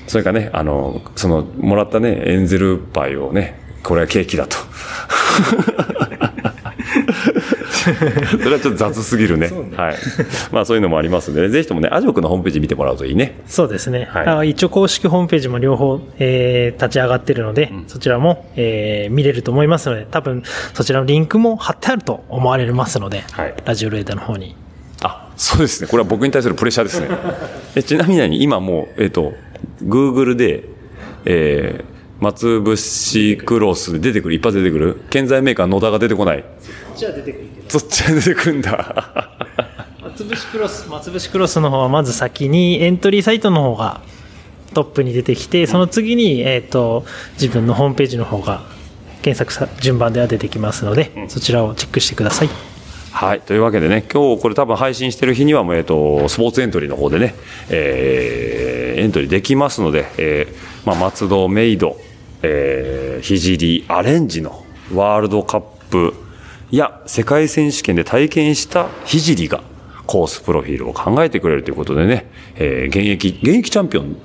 それからね、あの、その、もらったね、エンゼルパイをね、これはケーキだと。[LAUGHS] [LAUGHS] それはちょっと雑すぎるね。はい。まあそういうのもありますんで、ね、ぜひともね、アジョクのホームページ見てもらうといいね。そうですね、はいあ一応公式ホームページも両方、えー立ち上がってるので、そちらも、えー見れると思いますので多分そちらのリンクも貼ってあると思われますので、はいラジオレーダーの方にあ、そうですね。これは僕に対するプレッシャーですね。[LAUGHS] えちなみに今もう、えっ、と、Google で、えー、松伏クロスで出てくる、一発出てくる、建材メーカー野田が出てこない。じゃあ出てくるけどそっちが出てくるんだ。松伏クロス松伏クロスの方はまず先にエントリーサイトの方がトップに出てきてその次に、えー、と自分のホームページの方が検索さ順番では出てきますので、そちらをチェックしてくださいはい。というわけでね、今日これ多分配信してる日にはもう、えっ、と、スポーツエントリーの方でね、えーエントリーできますので、えーまあ、松戸メイド、えー、ひじりアレンジのワールドカップいや、世界選手権で体験した聖がコースプロフィールを考えてくれるということでね、えー現役、現役チャンピオン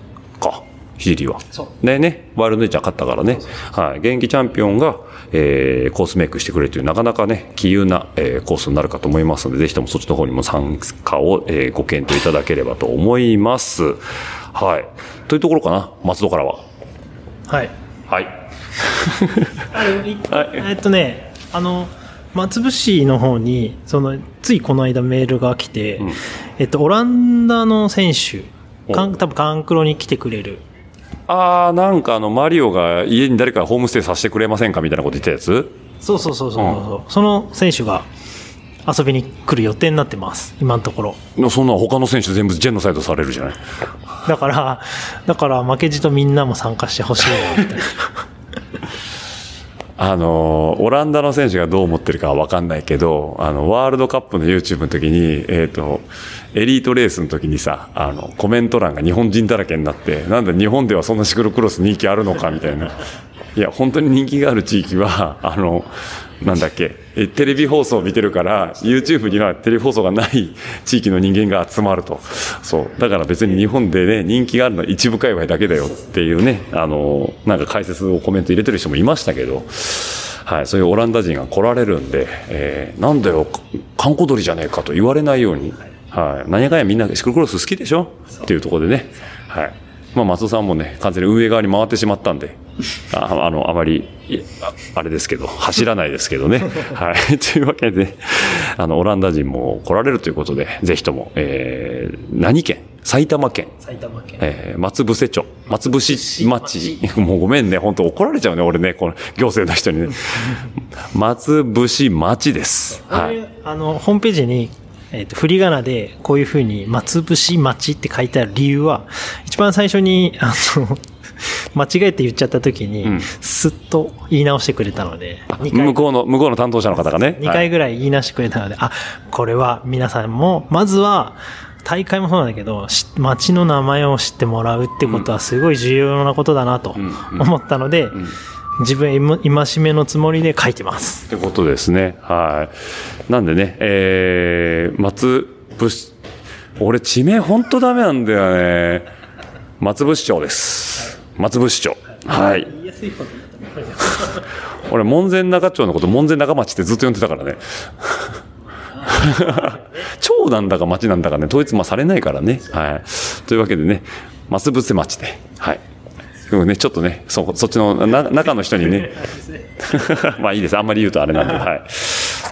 か、聖は。そうねね、ワールドネイチャー勝ったからね。はい。現役チャンピオンが、えーコースメイクしてくれるという、なかなかね、奇遇な、えーコースになるかと思いますので、ぜひともそっちの方にも参加を、えーご検討いただければと思います。はい。というところかな、松戸からは。はい。はい。[LAUGHS] はいえっとね、あの、松伏市の方に、その、ついこの間メールが来て、んえっと、オランダの選手、かんお多分カンクロに来てくれる。あー、なんかあの、マリオが家に誰かホームステイさせてくれませんかみたいなこと言ったやつ？そうそうそうそうそう、その選手が遊びに来る予定になってます、今のところ。のそんな他の選手全部ジェノサイドされるじゃない？だから、だから負けじとみんなも参加してほしいな、みたいな。あの、オランダの選手がどう思ってるかはわかんないけど、あの、ワールドカップの YouTube の時に、えっ、と、エリートレースの時にさ、あの、コメント欄が日本人だらけになって、なんだ日本ではそんなシクロクロス人気あるのかみたいな。いや、本当に人気がある地域は、あの、なんだっけ、テレビ放送を見てるから、YouTube にはテレビ放送がない地域の人間が集まると。そう。だから別に日本でね、人気があるのは一部界隈だけだよっていうね、あの、なんか解説をコメント入れてる人もいましたけど、はい、そういうオランダ人が来られるんで、えーなんだよ、観光鳥じゃねえかと言われないように、はい、何やかんやみんなシクロクロス好きでしょ？っていうところでね、はい。まあ、松尾さんもね、完全に運営側に回ってしまったんで、あ [LAUGHS] あの、あまり、いああれですけど、走らないですけどね。[LAUGHS] はい。[LAUGHS] というわけで、あの、オランダ人も来られるということで、ぜひとも、えー、何県？埼玉県埼玉県。えー松伏町、松伏町、もうごめんね、本当怒られちゃうね、俺ね、この行政の人にね。松伏町です。はい。あの、ホームページに、えっと振り仮名でこういうふうに松伏町って書いてある理由は一番最初にあの [LAUGHS] 間違えて言っちゃった時に、うんすっと言い直してくれたので2回向こうの、向こうの担当者の方がね。2回ぐらい言い直してくれたので、あこれは皆さんもまずは大会もそうなんだけどし町の名前を知ってもらうってことはすごい重要なことだなとんうん思ったので、自分今しめのつもりで書いてますってことですね。はい。なんでね、えー、松伏、俺地名本当ダメなんだよね。松伏町です。松伏町。はい。俺、門前仲町のこと門前仲町ってずっと呼んでたからね。町なんだか町なんだかね、統一まあされないからね。はい。というわけでね、松伏町で、はい。でもね、ちょっとね、そ、そっちのな中の人にね、[LAUGHS] [LAUGHS] まあいいです。あんまり言うとあれなんで、はい。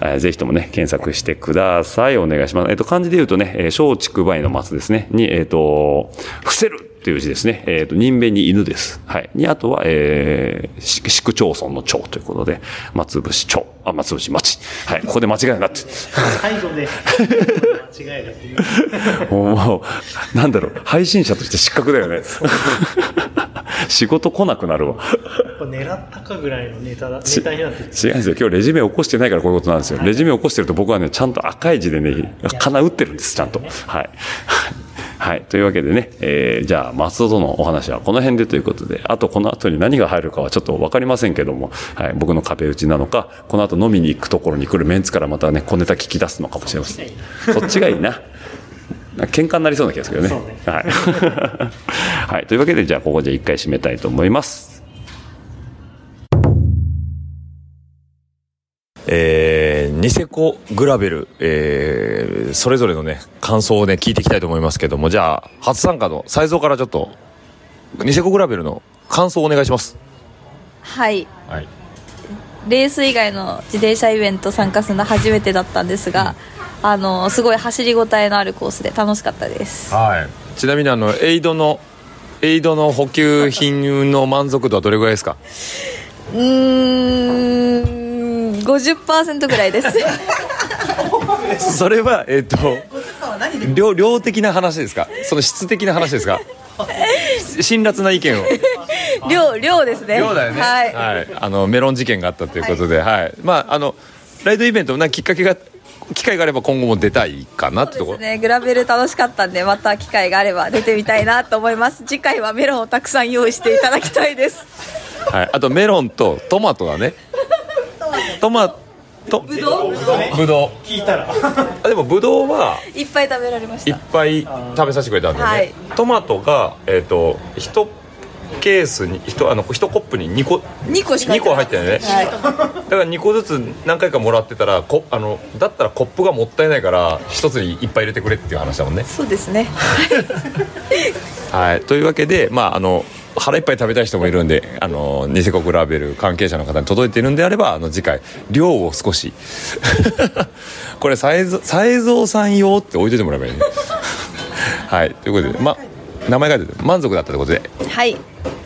えーぜひともね、検索してください。お願いします。えっ、と、漢字で言うとね、えー小畜梅の松ですね。に、えっ、と、伏せるっていう字ですね。えっ、と、人弁に犬です。はい。に、あとは、えー、し市区町村の町ということで、松伏町、あ、松伏町。はい。ここで間違いなくなって。最後で間違いうもう、なんだろう、配信者として失格だよね。[LAUGHS] [LAUGHS] 仕事来なくなるわ。これ狙ったかぐらいのネタだネタになってる違うんですよ。今日レジュメ起こしてないからこういうことなんですよ。レジュメ起こしてると僕はね、ちゃんと赤い字でね、金打ってるんです、ちゃんと。はい。[LAUGHS] はい。というわけでね、えーじゃあ、松戸とのお話はこの辺でということで、あとこの後に何が入るかはちょっとわかりませんけども、はい。僕の壁打ちなのか、この後飲みに行くところに来るメンツからまたね、小ネタ聞き出すのかもしれません。そっちがいいな。[LAUGHS] 喧嘩になりそうな気がするけどね。はい。[LAUGHS] はい。というわけで、じゃあ、ここで一回締めたいと思います。えーニセコグラベル、えーそれぞれのね、感想をね、聞いていきたいと思いますけども、じゃあ、初参加の才蔵からちょっと、ニセコグラベルの感想をお願いします。はいはい。レース以外の自転車イベント参加するの初めてだったんですが、あのすごい走りごたえのあるコースで楽しかったですはい。ちなみにあの、エイドの、エイドの補給品の満足度はどれぐらいですか？うーん50%ぐらいです [LAUGHS] それは、えっ、と、量、量的な話ですか？その質的な話ですか？[LAUGHS] 辛辣な意見を。量量ですね量だよね。はい、はい。あの、メロン事件があったということで、はい。まあ、あの、ライドイベント、なきっかけが、機会があれば今後も出たいかなってとこ。ろ。そうですね。グラベル楽しかったんでまた機会があれば出てみたいなと思います。次回はメロンをたくさん用意していただきたいです。はい。あとメロンとトマトだね。トマとぶどうぶどう聞いたら。あでもぶどうはいっぱい食べられましいったぱい食べさせてくれたんだよね、はい。トマトがえっ、と1ケースに1あの1コップに2個2個しか2個入ってるね、はい。だから2個ずつ何回かもらってたらこあのだったらコップがもったいないから1つにいっぱい入れてくれっていう話だもんね。そうですね。はい。というわけでまああの腹いっぱい食べたい人もいるんであのニセコグラベル関係者の方に届いているんであればあの次回量を少し。[LAUGHS] これ才蔵さん用って置いといてもらえばいいね。はい。ということでま名前が出てる満足だったということで。はい。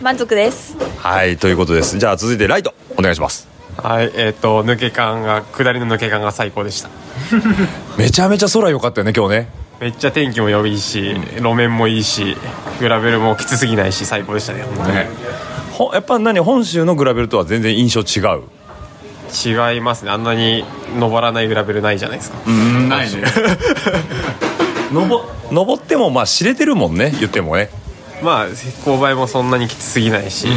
満足です。はいということです。じゃあ続いてライトお願いします。はい、えっ、と抜け感が下りの抜け感が最高でした。[LAUGHS] めちゃめちゃ空良かったよね今日ね。めっちゃ天気も良いし、路面もいいしグラベルもきつすぎないし最高でしたね本当に、ほやっぱ何本州のグラベルとは全然印象違う？違いますね。あんなに登らないグラベルないじゃないですか、ないね [LAUGHS] 登登ってもまあ知れてるもんね言ってもね。まあ勾配もそんなにきつすぎないし、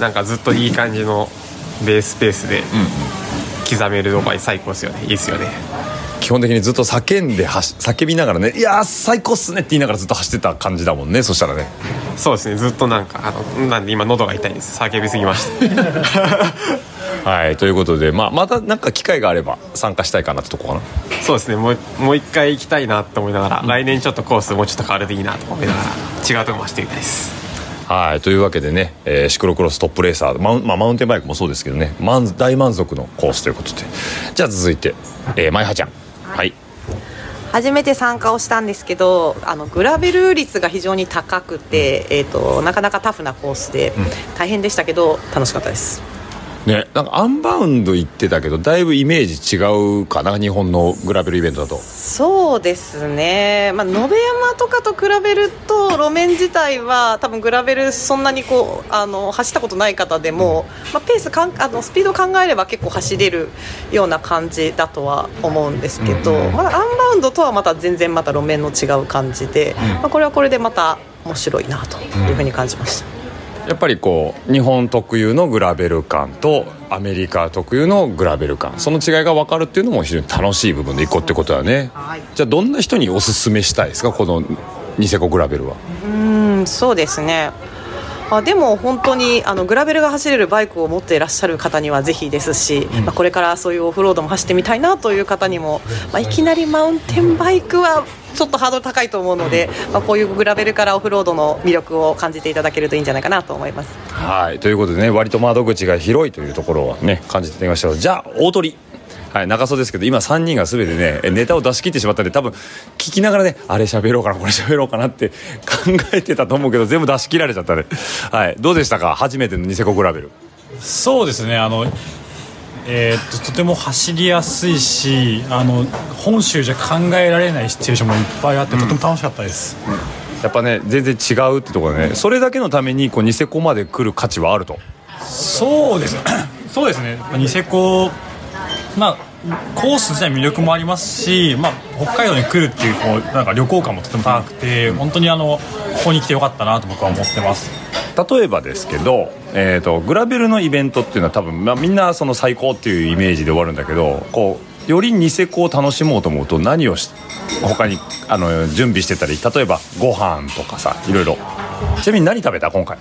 なんかずっといい感じのベースペースで刻めるのが最高ですよね。いいですよね。基本的にずっと叫んで叫びながらね「いやー最高っすね」って言いながらずっと走ってた感じだもんねそしたらね。そうですね。ずっとなんかあのなんで今喉が痛いです。叫びすぎました [LAUGHS] はいということで、まあ、またなんか機会があれば参加したいかなってとこかな？そうですね。もうもう一回行きたいなと思いながら、来年ちょっとコースもうちょっと変わるでいいなと思いながら違うとこも走ってみたいです。はいというわけでね、えーシクロクロストップレーサーマウン,、まあ、マウンテンバイクもそうですけどね満大満足のコースということで。じゃあ続いて、えー、まいはちゃん。はい。初めて参加をしたんですけどあのグラベル率が非常に高くて、えー、となかなかタフなコースで、大変でしたけど楽しかったですねなんかアンバウンド行ってたけどだいぶイメージ違うかな日本のグラベルイベントだと。そうですね、まあ、延山とかと比べると路面自体は多分グラベルそんなにこうあの走ったことない方でも、まあ、ペースかんあのスピード考えれば結構走れるような感じだとは思うんですけど、まだアンバウンドとはまた全然また路面の違う感じで、まあ、これはこれでまた面白いなというふうに感じました。やっぱりこう日本特有のグラベル感とアメリカ特有のグラベル感。その違いが分かるっていうのも非常に楽しい部分で一個ってことだね、じゃあどんな人におすすめしたいですか？このニセコグラベルは。うんそうですねあでも本当にあのグラベルが走れるバイクを持っていらっしゃる方にはぜひですし、まあ、これからそういうオフロードも走ってみたいなという方にも、まあ、いきなりマウンテンバイクはちょっとハードル高いと思うので、まあ、こういうグラベルからオフロードの魅力を感じていただけるといいんじゃないかなと思います。はい。ということでね割と窓口が広いというところをね感じてみましょうじゃあ大鳥はい、中曽ですけど今3人が全てねネタを出し切ってしまったんで多分聞きながらねあれ喋ろうかなこれ喋ろうかなって考えてたと思うけど全部出し切られちゃったねはいどうでしたか？初めてのニセコグラベル。そうですねあのえーっととても走りやすいしあの本州じゃ考えられないシチュエーションもいっぱいあって、とても楽しかったです、やっぱね全然違うってところでね。それだけのためにこうニセコまで来る価値はあると。そうです。[CLEARS THROAT] そうですね。まあニセコまあコース自体魅力もありますし、まあ、北海道に来るっていうこうなんか旅行感もとても高くて本当にあのここに来てよかったなと僕は思ってます。例えばですけど、えー、とグラベルのイベントっていうのは多分、まあ、みんなその最高っていうイメージで終わるんだけどこうよりニセコを楽しもうと思うと何をし他にあの準備してたり例えばご飯とかさいろいろ。ちなみに何食べた？今回。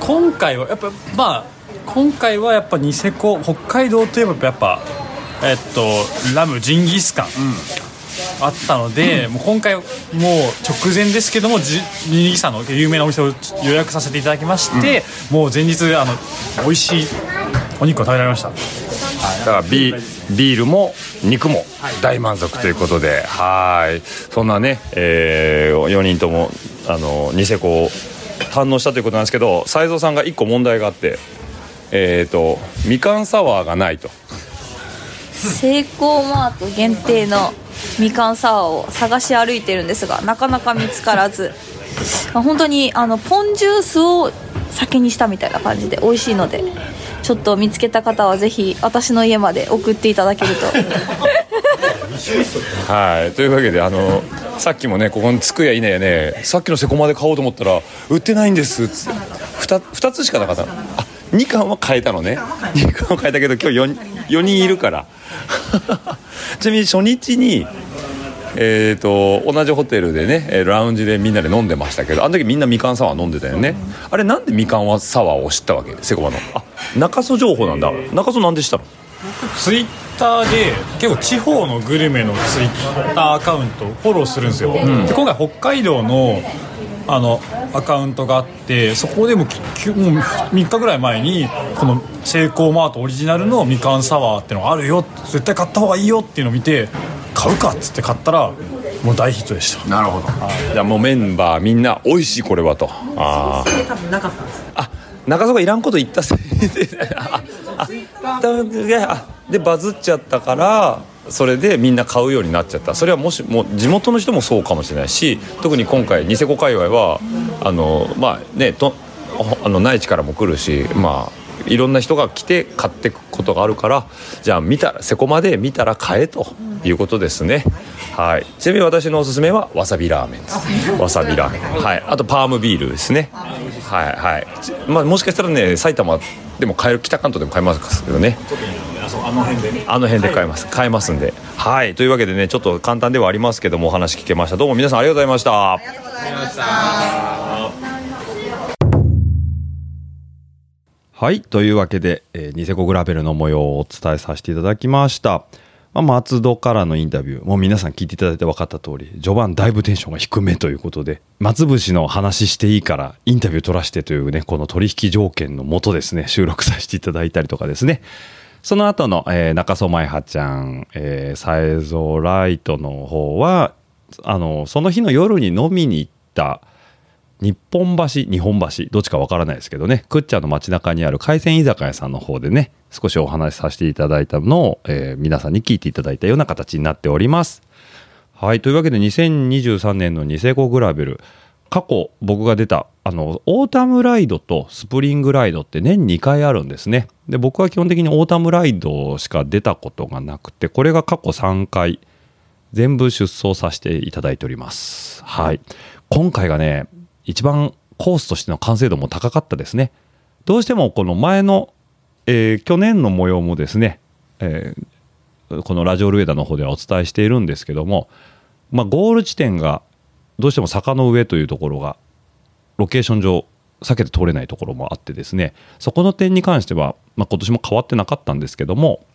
今回はやっぱまあ今回はやっぱニセコ北海道といえばやっぱえっとラムジンギスカン、あったので、もう今回もう直前ですけどもジジンギスカンの有名なお店を予約させていただきまして、もう前日あの美味しいお肉を食べられました。だからビビールも肉も大満足ということではい。そんなね、え4人ともあのニセコを堪能したということなんですけど斎蔵さんが1個問題があってえっ、とみかんサワーがないとセイコーマート限定のみかんサワーを探し歩いてるんですがなかなか見つからず。本当にあのポンジュースを酒にしたみたいな感じで美味しいのでちょっと見つけた方はぜひ私の家まで送っていただけると。[LAUGHS] はい。というわけであのさっきもねここに着くやいなやねさっきのセコマで買おうと思ったら売ってないんです。っつって 2, 2つしかなかった。あ2巻は買えたのね。2巻は買えたけど今日4人いるから。[LAUGHS] ちなみに初日にえー、と同じホテルでねえーラウンジでみんなで飲んでましたけどあの時みんなみかんサワー飲んでたよね、あれなんでみかんサワーを知ったわけ？セコバの。あ中曽情報なんだ。中曽なんでしたの？ツイッターで結構地方のグルメのツイッターアカウントをフォローするんですよ、で今回北海道のあのアカウントがあってそこでもききもう3日ぐらい前にこのセイコーマートオリジナルのみかんサワーってのがあるよ絶対買った方がいいよっていうのを見て買うかっつって買ったらもう大ヒットでした。なるほど。じゃあもうメンバーみんな美味しいこれはと。ああ多分なかったんですあ中曽がいらんこと言ったせいで。ああでバズっちゃったからそれでみんな買うようになっちゃった。それはもしも地元の人もそうかもしれないし特に今回ニセコ界隈はあのまあねとあの内地からも来るしまあいろんな人が来て買っていくことがあるからじゃあ見たらセコマで見たら買えということですね、はい。ちなみに私のおすすめはわさびラーメンです。わさびラーメン。はい。あとパームビールですね。はいはい。まあもしかしたらね埼玉でも買える北関東でも買えますけどねあの辺でね。あの辺で買えます。買えますんで。はい。というわけでねちょっと簡単ではありますけどもお話聞けました。どうも皆さんありがとうございましたはい。というわけで、えーニセコグラベルの模様をお伝えさせていただきました。まあ、松戸からのインタビュー、もう皆さん聞いていただいて分かった通り、序盤だいぶテンションが低めということで、松節の話していいからインタビュー取らせてというね、この取引条件のもとですね、収録させていただいたりとかですね。その後の、えー中曽舞葉ちゃん、えー、サエゾライトの方は、あの、その日の夜に飲みに行った、日本橋日本橋どっちかわからないですけどね倶知安の街中にある海鮮居酒屋さんの方でね少しお話しさせていただいたのを、えー皆さんに聞いていただいたような形になっておりますはいというわけで2023年のニセコグラベル過去僕が出たあのオータムライドとスプリングライドって年2回あるんですねで僕は基本的にオータムライドしか出たことがなくてこれが過去3回全部出走させていただいております。はい。今回がね、一番コースとしての完成度も高かったですね。どうしてもこの前の、えー去年の模様もですね、えーこのラジオルエダの方ではお伝えしているんですけども、まあ、ゴール地点がどうしても坂の上というところがロケーション上避けて通れないところもあってですねそこの点に関しては、まあ、今年も変わってなかったんですけども、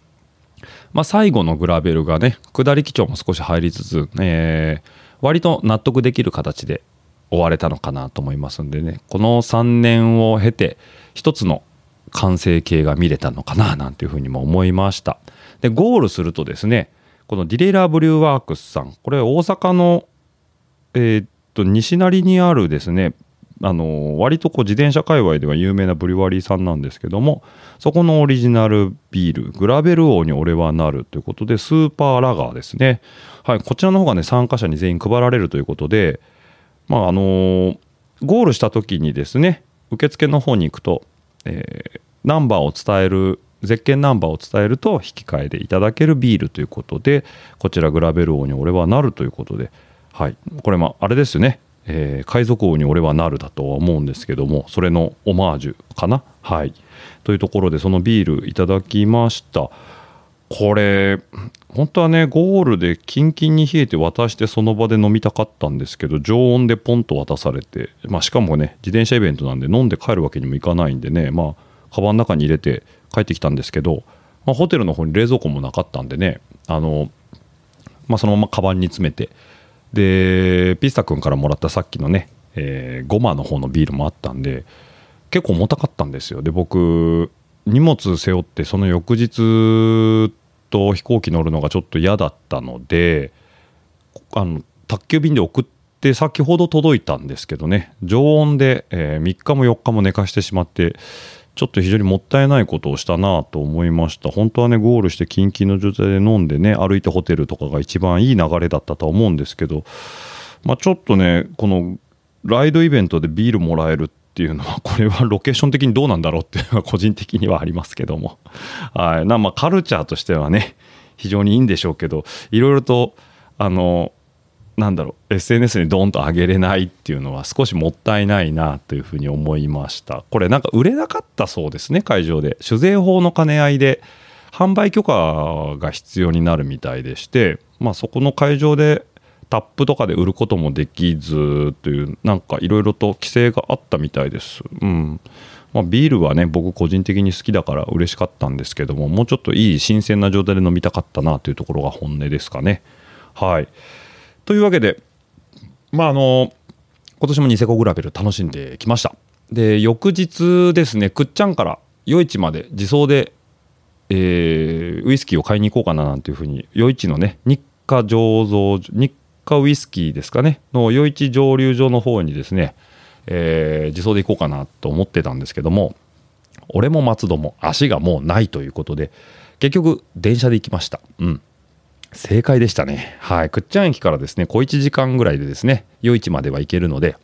まあ、最後のグラベルがね下り基調も少し入りつつ、えー割と納得できる形で終われたのかなと思いますんでね。この3年を経て一つの完成形が見れたのかななんていうふうにも思いました。でゴールするとですねこのディレイラーブリューワークスさんこれ大阪のえーっと西成にあるですねあの割とこう自転車界隈では有名なブリュワリーさんなんですけどもそこのオリジナルビールグラベル王に俺はなるということでスーパーラガーですね。はいこちらの方がね参加者に全員配られるということでまああのゴールした時にですね受付の方に行くと、えーナンバーを伝えるゼッケンナンバーを伝えると引き換えでいただけるビールということでこちらグラベル王に俺はなるということではい。これまあれですね、えー海賊王に俺はなるだとは思うんですけどもそれのオマージュかな。はい。というところでそのビールいただきました。これ本当はねゴールでキンキンに冷えて渡してその場で飲みたかったんですけど常温でポンと渡されて、まあ、しかもね自転車イベントなんで飲んで帰るわけにもいかないんでねまあカバンの中に入れて帰ってきたんですけど、まあ、ホテルの方に冷蔵庫もなかったんでねあの、まあ、そのままカバンに詰めてでピスタ君からもらったさっきのね、えーゴマの方のビールもあったんで結構重たかったんですよ。で僕荷物背負ってその翌日と飛行機乗るのがちょっと嫌だったのであの宅急便で送って先ほど届いたんですけどね。常温で、え3日も4日も寝かしてしまってちょっと非常にもったいないことをしたなと思いました。本当はねゴールしてキンキンの状態で飲んでね歩いてホテルとかが一番いい流れだったと思うんですけどまあ、ちょっとねこのライドイベントでビールもらえるってっていうのはこれはロケーション的にどうなんだろうっていうのは個人的にはありますけども、はい、なまあカルチャーとしてはね非常にいいんでしょうけどいろいろとあのなんだろう SNS にドーンと上げれないっていうのは少しもったいないなというふうに思いました。これなんか売れなかったそうですね会場で。酒税法の兼ね合いで販売許可が必要になるみたいでして、まあ、そこの会場でタップとかで売ることもできずというなんかいろいろと規制があったみたいです。うんまあ、ビールはね僕個人的に好きだから嬉しかったんですけどももうちょっといい新鮮な状態で飲みたかったなというところが本音ですかね。はいというわけでまああの今年もニセコグラベル楽しんできましたで翌日ですねくっちゃんから夜市まで自走で、えーウイスキーを買いに行こうかななんていうふうに夜市のね日課醸造日課ウイスキーですかねの夜市蒸留所の方にですね、えー自走で行こうかなと思ってたんですけども俺も松戸も足がもうないということで結局電車で行きましたうん正解でしたね。はい。くっちゃん駅からですね、小1時間ぐらいでですね、夜市までは行けるので、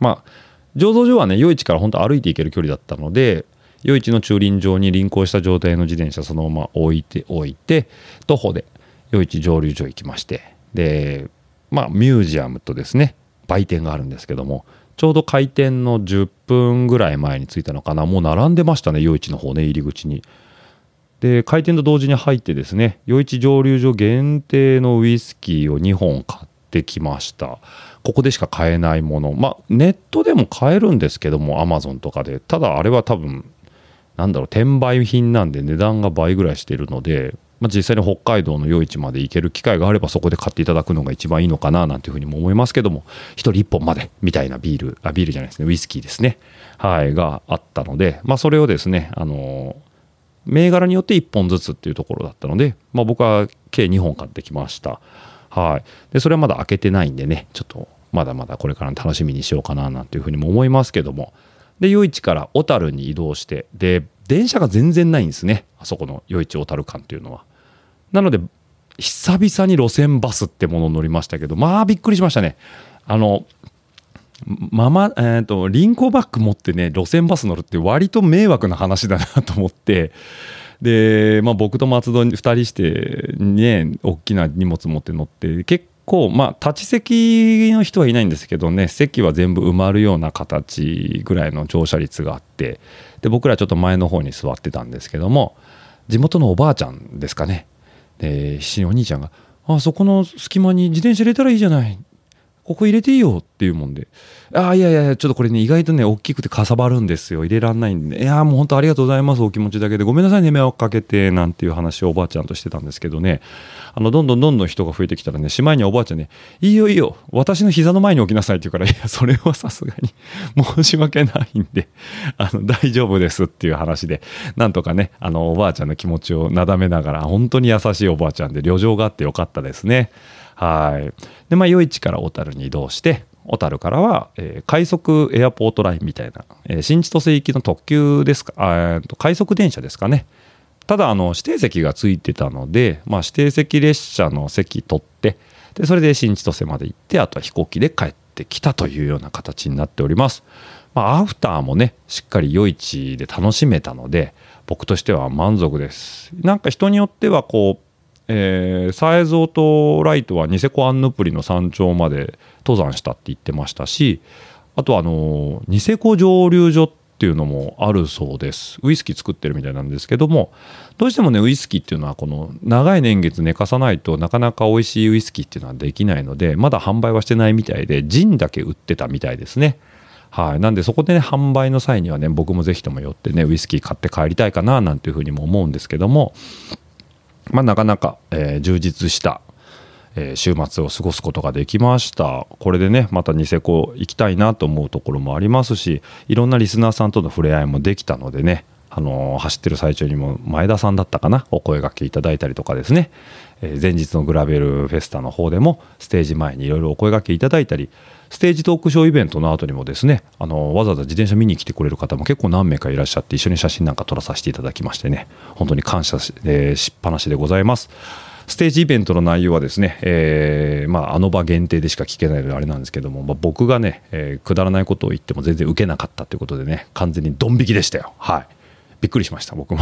まあ、醸造所はね、夜市から本当歩いて行ける距離だったので、夜市の駐輪場に臨行した状態の自転車そのまま置いておいて、徒歩で夜市蒸留所行きまして、で、まあ、ミュージアムとですね、売店があるんですけども、ちょうど開店の10分ぐらい前に着いたのかな、もう並んでましたね、夜市の方ね、入り口に。で開店と同時に入ってですね余市蒸留所限定のウイスキーを2本買ってきました。ここでしか買えないもの。まあネットでも買えるんですけどもアマゾンとかで。ただあれは多分なんだろう転売品なんで値段が倍ぐらいしてるので、まあ、実際に北海道の夜市まで行ける機会があればそこで買っていただくのが一番いいのかななんていうふうにも思いますけども1人1本までみたいなビールあビールじゃないですねウイスキーですねはいがあったのでまあそれをですねあの銘柄によって1本ずつっていうところだったので、まあ、僕は計2本買ってきました。はい。で、それはまだ開けてないんでね、ちょっとまだまだこれから楽しみにしようかななんていうふうにも思いますけども。で、夜市から小樽に移動して、で、電車が全然ないんですね。あそこの夜市小樽間っていうのは。なので、久々に路線バスってものを乗りましたけど、まあびっくりしましたね。あの、ママ、えっ、と、リンコバッグ持ってね、路線バス乗るって割と迷惑な話だなと思って、で、まあ僕と松戸に2人して、ね、大きな荷物持って乗って、結構、まあ立ち席の人はいないんですけどね、席は全部埋まるような形ぐらいの乗車率があって、で、僕らちょっと前の方に座ってたんですけども、地元のおばあちゃんですかね。で、必死にお兄ちゃんが、あ、そこの隙間に自転車入れたらいいじゃない。ここ入れていいよっていうもんで、ああ、いやいやいや、ちょっとこれね、意外とね、大きくてかさばるんですよ。入れらんないんで、いや、もう本当ありがとうございます、お気持ちだけで。ごめんなさいね、迷惑かけて、なんていう話をおばあちゃんとしてたんですけどね、あの、どんどんどんどん人が増えてきたらね、しまいにおばあちゃんね、いいよいいよ、私の膝の前に置きなさいって言うから、いや、それはさすがに申し訳ないんで、あの、大丈夫ですっていう話で、なんとかね、あの、おばあちゃんの気持ちをなだめながら、本当に優しいおばあちゃんで、旅情があってよかったですね。はい。で、まあ、夜市から小樽に移動して、小樽からは、えー快速エアポートラインみたいな、えー新千歳行きの特急ですか、あーえーと快速電車ですかね。ただ、あの、指定席がついてたので、まあ、指定席列車の席取って、で、それで新千歳まで行って、あとは飛行機で帰ってきたというような形になっております。まあ、アフターもね、しっかり夜市で楽しめたので、僕としては満足です。なんか人によっては、こう、えー、サエゾウとライトはニセコアンヌプリの山頂まで登山したって言ってましたしあとはあのニセコ蒸留所っていうのもあるそうです。ウイスキー作ってるみたいなんですけどもどうしてもねウイスキーっていうのはこの長い年月寝かさないとなかなか美味しいウイスキーっていうのはできないのでまだ販売はしてないみたいでジンだけ売ってたみたいですね。はい、なんでそこでね販売の際にはね僕もぜひとも寄ってねウイスキー買って帰りたいかななんていうふうにも思うんですけどもまあ、なかなか、えー充実した、えー週末を過ごすことができました。これでねまたニセコ行きたいなと思うところもありますしいろんなリスナーさんとの触れ合いもできたのでねあのー走ってる最中にも前田さんだったかな？お声掛けいただいたりとかですね、え前日のグラベルフェスタの方でもステージ前にいろいろお声掛けいただいたりステージトークショーイベントの後にもですねあのわざわざ自転車見に来てくれる方も結構何名かいらっしゃって一緒に写真なんか撮らさせていただきましてね本当に感謝し,、えーしっぱなしでございます。ステージイベントの内容はですね、えーまあ、あの場限定でしか聞けないのであれなんですけども、まあ、僕がね、えーくだらないことを言っても全然受けなかったということでね完全にドン引きでしたよ。はい。びっくりしました僕も。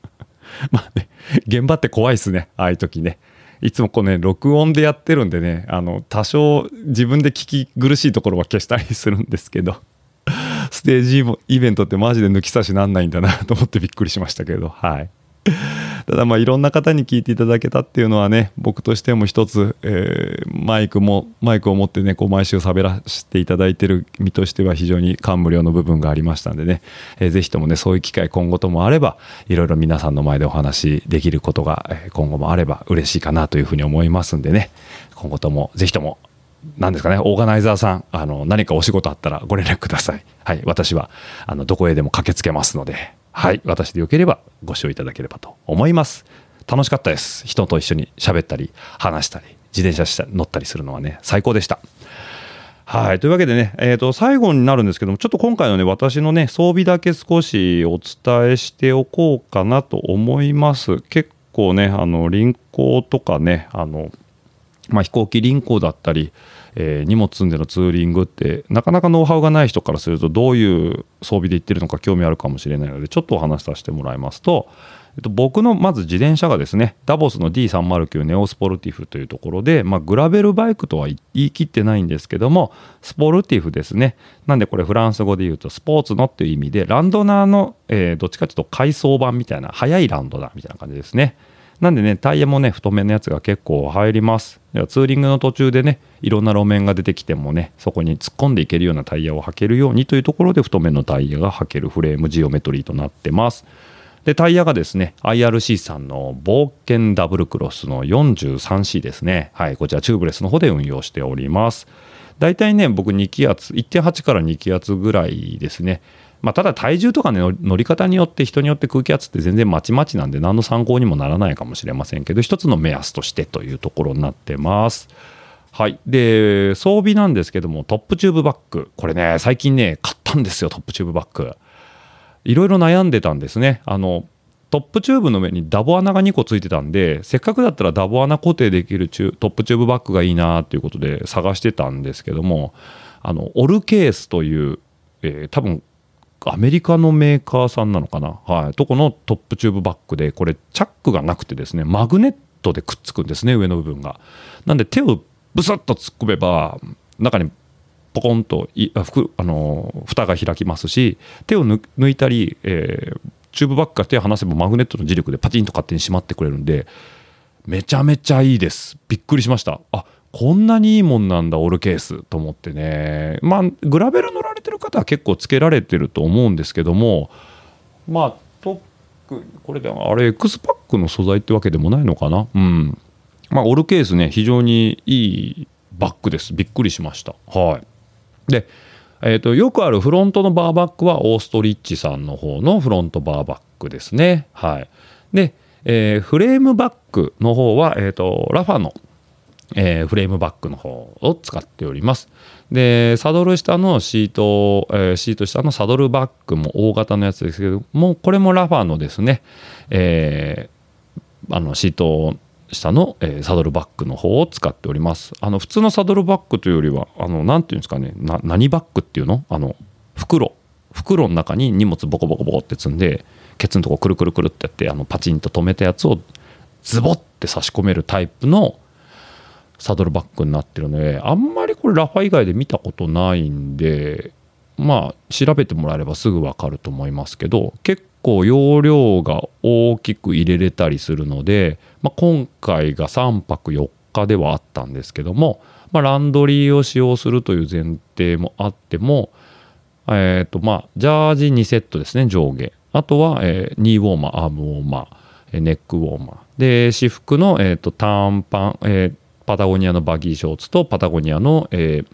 [LAUGHS] まあね現場って怖いですね。ああいう時ね。いつもこうね録音でやってるんでねあの多少自分で聞き苦しいところは消したりするんですけど [LAUGHS] ステージイベントってマジで抜き差しなんないんだなと思ってびっくりしましたけどはい。[LAUGHS] ただまあいろんな方に聞いていただけたっていうのはね僕としても一つ、えーマイクもマイクを持ってねこう毎週喋らせていただいてる身としては非常に感無量の部分がありましたんでね、えーぜひともねそういう機会今後ともあればいろいろ皆さんの前でお話できることが今後もあれば嬉しいかなというふうに思いますんでね。今後ともぜひとも何ですかね、オーガナイザーさん、あの、何かお仕事あったらご連絡ください。はい、私は、あの、どこへでも駆けつけますので、はい、私でよければご視聴いただければと思います。楽しかったです。人と一緒に喋ったり、話したり、自転車した乗ったりするのはね、最高でした。はい。というわけでね、えっ、と、最後になるんですけども、ちょっと今回のね、私のね、装備だけ少しお伝えしておこうかなと思います。結構ね、あの、輪行とかね、あの、まあ、飛行機輪行だったり、えー荷物積んでのツーリングってなかなかノウハウがない人からするとどういう装備で行ってるのか興味あるかもしれないのでちょっとお話しさせてもらいますと、えっと、僕のまず自転車がですねダボスの D309 ネオスポルティフというところで、まあ、グラベルバイクとは言い切ってないんですけどもスポルティフですね。なんでこれフランス語で言うとスポーツのっていう意味でランドナーの、えーどっちかというと回送版みたいな速いランドナーみたいな感じですね。なんでねタイヤもね太めのやつが結構入ります。ツーリングの途中でねいろんな路面が出てきてもねそこに突っ込んでいけるようなタイヤを履けるようにというところで太めのタイヤが履けるフレームジオメトリーとなってます。でタイヤがですね IRC さんの冒険ダブルクロスの 43C ですね。はいこちらチューブレスの方で運用しております。大体ね僕2気圧1.8から2気圧ぐらいですね。まあ、ただ体重とかね乗り方によって人によって空気圧って全然まちまちなんで何の参考にもならないかもしれませんけど一つの目安としてというところになってます。はい、で装備なんですけどもトップチューブバッグ。これね最近ね買ったんですよトップチューブバッグ。いろいろ悩んでたんですね。あのトップチューブの上にダボ穴が2個ついてたんでせっかくだったらダボ穴固定できるチュトップチューブバッグがいいなということで探してたんですけどもあのオルケースという、えー多分アメリカのメーカーさんなのかな、はい、とこのトップチューブバッグでこれチャックがなくてですねマグネットでくっつくんですね上の部分が。なんで手をブスッと突っ込めば中にポコンといあふくあの蓋が開きますし手を抜いたり、えーチューブバッグから手を離せばマグネットの磁力でパチンと勝手に閉まってくれるんでめちゃめちゃいいです。びっくりしました。あこんなにいいもんなんだオルケースと思ってね。まあグラベル乗られてる方は結構つけられてると思うんですけどもまあ特にこれであれ X パックの素材ってわけでもないのかな？うん。まあオルケースね非常にいいバッグです。びっくりしました。はい。でえー、とよくあるフロントのバーバックはオーストリッチさんの方のフロントバーバックですね。はい、で、えーフレームバックの方は、えー、とラファの、えーフレームバックの方を使っております。でサドル下のシート、えーシート下のサドルバックも大型のやつですけどもこれもラファのですね、えーあのシート下の、えサドルバッグの方を使っております。あの普通のサドルバッグというよりはあのなていうんですかね何バッグっていうの？あの袋。袋の中に荷物ボコボコボコって積んでケツのとこくるくるくるってやってあのパチンと止めたやつをズボって差し込めるタイプのサドルバッグになってるのであんまりこれラファ以外で見たことないんでまあ調べてもらえればすぐ分かると思いますけど結構容量が大きく入れれたりするので、まあ、今回が3泊4日ではあったんですけども、まあ、ランドリーを使用するという前提もあってもえっ、とまあジャージ2セットですね上下。あとは、えーニーウォーマーアームウォーマーネックウォーマーで私服の、えー、と短パン、えーパタゴニアのバギーショーツとパタゴニアの、えー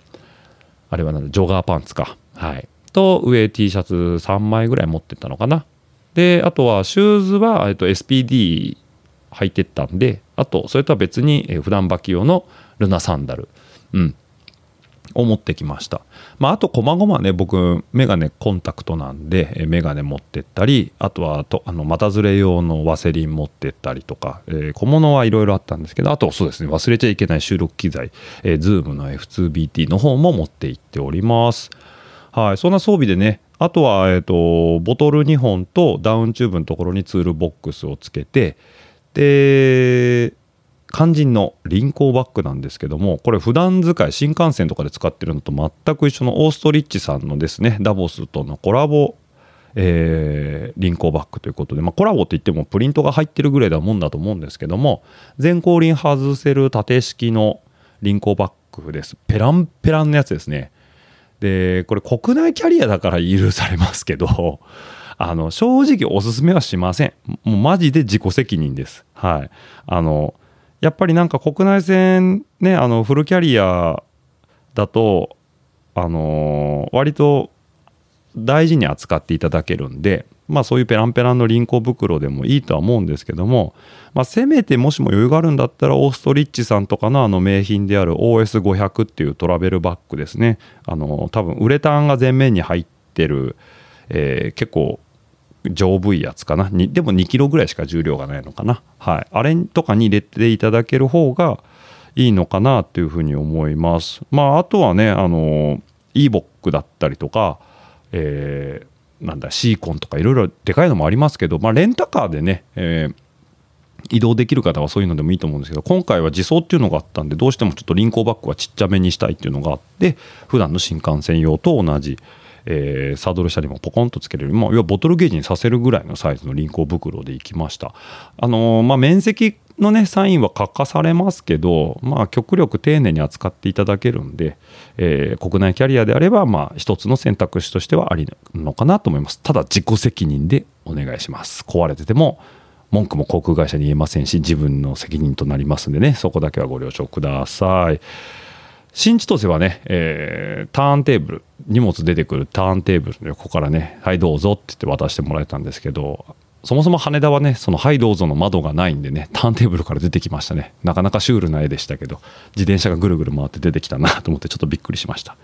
あれはなんだジョガーパンツか。はい。と上 T シャツ3枚ぐらい持ってったのかな。であとはシューズは、えっと SPD 履いてったんであとそれとは別に、えー普段履き用のルナサンダル。うん。を持ってきました。まあ、あと、こまごまね、僕、メガネコンタクトなんで、えメガネ持ってったり、あとはと、あの、股ずれ用のワセリン持ってったりとか、えー小物はいろいろあったんですけど、あと、そうですね、忘れちゃいけない収録機材、えー、Zoom の F2BT の方も持って行っております。はい、そんな装備でね、あとは、えっ、と、ボトル2本とダウンチューブのところにツールボックスをつけて、で、肝心の輪行バッグなんですけどもこれ普段使い新幹線とかで使ってるのと全く一緒のオーストリッチさんのですねダボスとのコラボ、えー輪行バッグということで、まあ、コラボって言ってもプリントが入ってるぐらいだもんだと思うんですけども全後輪外せる縦式の輪行バッグです。ペランペランのやつですね。でこれ国内キャリアだから許されますけど [LAUGHS] あの正直おすすめはしません。もうマジで自己責任です。はい。あのやっぱりなんか国内線ねあのフルキャリアだとあの割と大事に扱っていただけるんで、まあ、そういうペランペランの輪行袋でもいいとは思うんですけども、まあ、せめてもしも余裕があるんだったらオーストリッチさんとかのあの名品である OS500 っていうトラベルバッグですね。あの多分ウレタンが前面に入ってる、えー結構丈夫いやつかな。でも2キロぐらいしか重量がないのかな、はい、あれとかに入れていただける方がいいのかなというふうに思います。まああとはねあの e ボックだったりとかえーなんだシーコンとかいろいろでかいのもありますけど、まあ、レンタカーでね、えー移動できる方はそういうのでもいいと思うんですけど今回は自走っていうのがあったんでどうしてもちょっと輪行バッグはちっちゃめにしたいっていうのがあって普段の新幹線用と同じ、えーサドル下にもポコンとつけれる、まあ、要はボトルゲージにさせるぐらいのサイズの輪行袋でいきました。あのーまあ面積のねサインは書かされますけどまあ極力丁寧に扱っていただけるんで、えー国内キャリアであればまあ一つの選択肢としてはありのかなと思います。ただ自己責任でお願いします。壊れてても文句も航空会社に言えませんし自分の責任となりますんでね。そこだけはご了承ください。新千歳はね、えーターンテーブル荷物出てくるターンテーブルの横からね「はいどうぞ」って言って渡してもらえたんですけどそもそも羽田はねその「はいどうぞ」の窓がないんでねターンテーブルから出てきましたね。なかなかシュールな絵でしたけど自転車がぐるぐる回って出てきたなと思ってちょっとびっくりしました。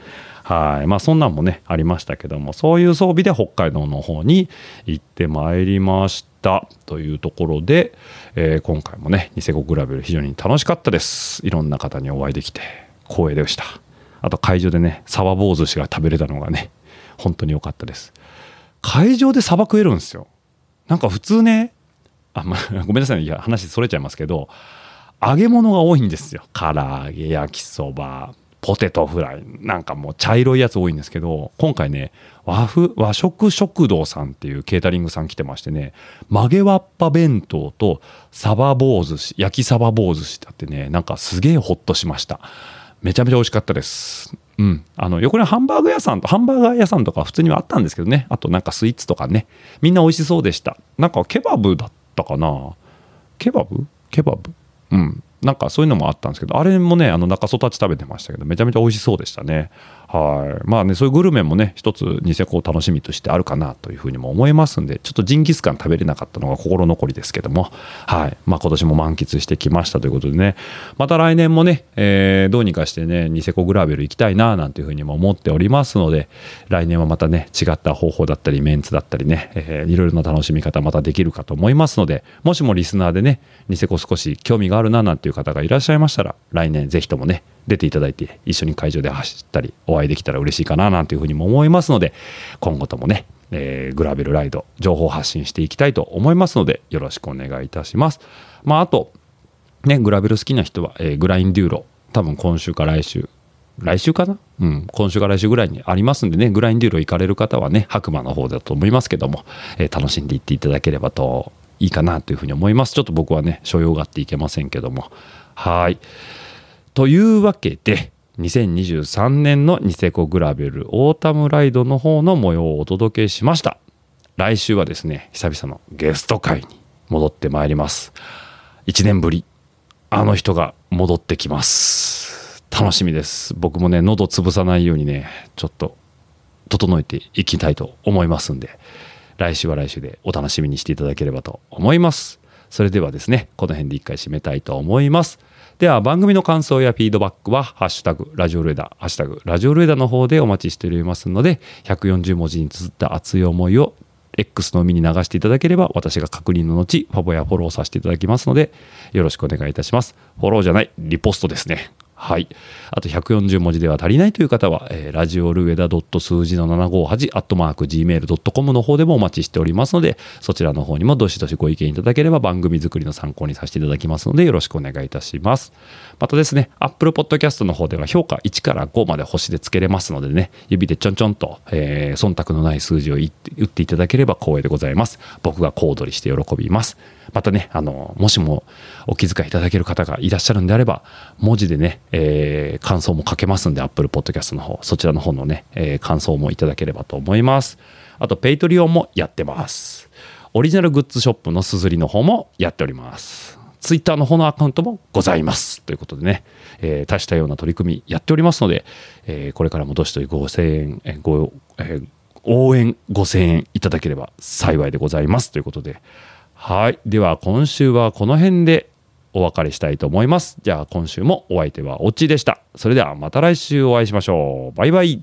はい。まあそんなんもねありましたけどもそういう装備で北海道の方に行ってまいりました。というところで、えー今回もねニセコグラベル非常に楽しかったです。いろんな方にお会いできて。光栄でした。あと会場でねサバ棒寿司が食べれたのがね本当に良かったです。会場でサバ食えるんですよ。なんか普通ねあ、まあ、[LAUGHS] ごめんなさいいや話それちゃいますけど揚げ物が多いんですよ。唐揚げ焼きそばポテトフライなんかもう茶色いやつ多いんですけど今回ね和風和食食堂さんっていうケータリングさん来てましてね曲げわっぱ弁当とサバ棒寿司焼きサバ棒寿司ってあってねなんかすげえホッとしました。めちゃめちゃ美味しかったです。うん、あの横にハンバーグ屋さんとハンバーガー屋さんとか普通にはあったんですけどね。あとなんかスイーツとかね。みんな美味しそうでした。なんかケバブだったかな。ケバブ？ケバブ？うん。なんかそういうのもあったんですけどあれもねあの中育ち食べてましたけどめちゃめちゃ美味しそうでしたね。はい。まあねそういうグルメもね一つニセコを楽しみとしてあるかなというふうにも思いますんでちょっとジンギスカン食べれなかったのが心残りですけども。はい。まあ今年も満喫してきましたということでねまた来年もね、えーどうにかしてねニセコグラベル行きたいななんていうふうにも思っておりますので来年はまたね違った方法だったりメンツだったりね、えーいろいろな楽しみ方またできるかと思いますのでもしもリスナーでねニセコ少し興味があるななんていう方がいらっしゃいましたら来年ぜひともね出ていただいて一緒に会場で走ったりお会いできたら嬉しいかななんていうふうにも思いますので今後ともね、えーグラベルライド情報発信していきたいと思いますのでよろしくお願いいたしますまああとねグラベル好きな人は、えーグラインデューロ多分今週か来週来週かな？うん、今週か来週ぐらいにありますんでね、グラインデューロ行かれる方はね、白馬の方だと思いますけども、えー楽しんでいっていただければといいかなというふうに思います。ちょっと僕はね、所用があっていけませんけども。はい。というわけで、2023年のニセコグラベルオータムライドの方の模様をお届けしました。来週はですね、久々のゲスト会に戻ってまいります。1年ぶり、あの人が戻ってきます。楽しみです。僕もね、喉潰さないようにね、ちょっと整えていきたいと思いますんで、来週は来週でお楽しみにしていただければと思います。それではですね、この辺で一回締めたいと思います。では番組の感想やフィードバックは、ハッシュタグ、ラジオルエダ、ハッシュタグ、ラジオルエダの方でお待ちしておりますので、140文字に綴った熱い思いを X の海に流していただければ、私が確認の後、ファボやフォローさせていただきますので、よろしくお願いいたします。フォローじゃない、リポストですね。はい。あと140文字では足りないという方は、えーラジオルエダ数字の758、アットマーク gmail.com の方でもお待ちしておりますので、そちらの方にもどしどしご意見いただければ番組作りの参考にさせていただきますので、よろしくお願いいたします。またですね、Apple Podcast の方では評価1から5まで星でつけれますのでね、指でちょんちょんと、えー忖度のない数字を打っていただければ光栄でございます。僕が小躍りして喜びます。またね、あの、もしもお気遣いいただける方がいらっしゃるんであれば、文字でね、えー感想も書けますんで、Apple Podcast の方、そちらの方のね、えー感想もいただければと思います。あと、ペイトリオンもやってます。オリジナルグッズショップのすずりの方もやっております。ツイッターの方のアカウントもございます。ということでね、えー多種多様な取り組みやっておりますので、えーこれからもどしどし5000円、えーご、えー応援5000円いただければ幸いでございます。ということで、はい。では、今週はこの辺でお別れしたいと思います。じゃあ、今週もお相手はオッチでした。それではまた来週お会いしましょう。バイバイ。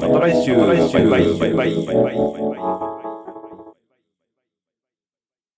また来週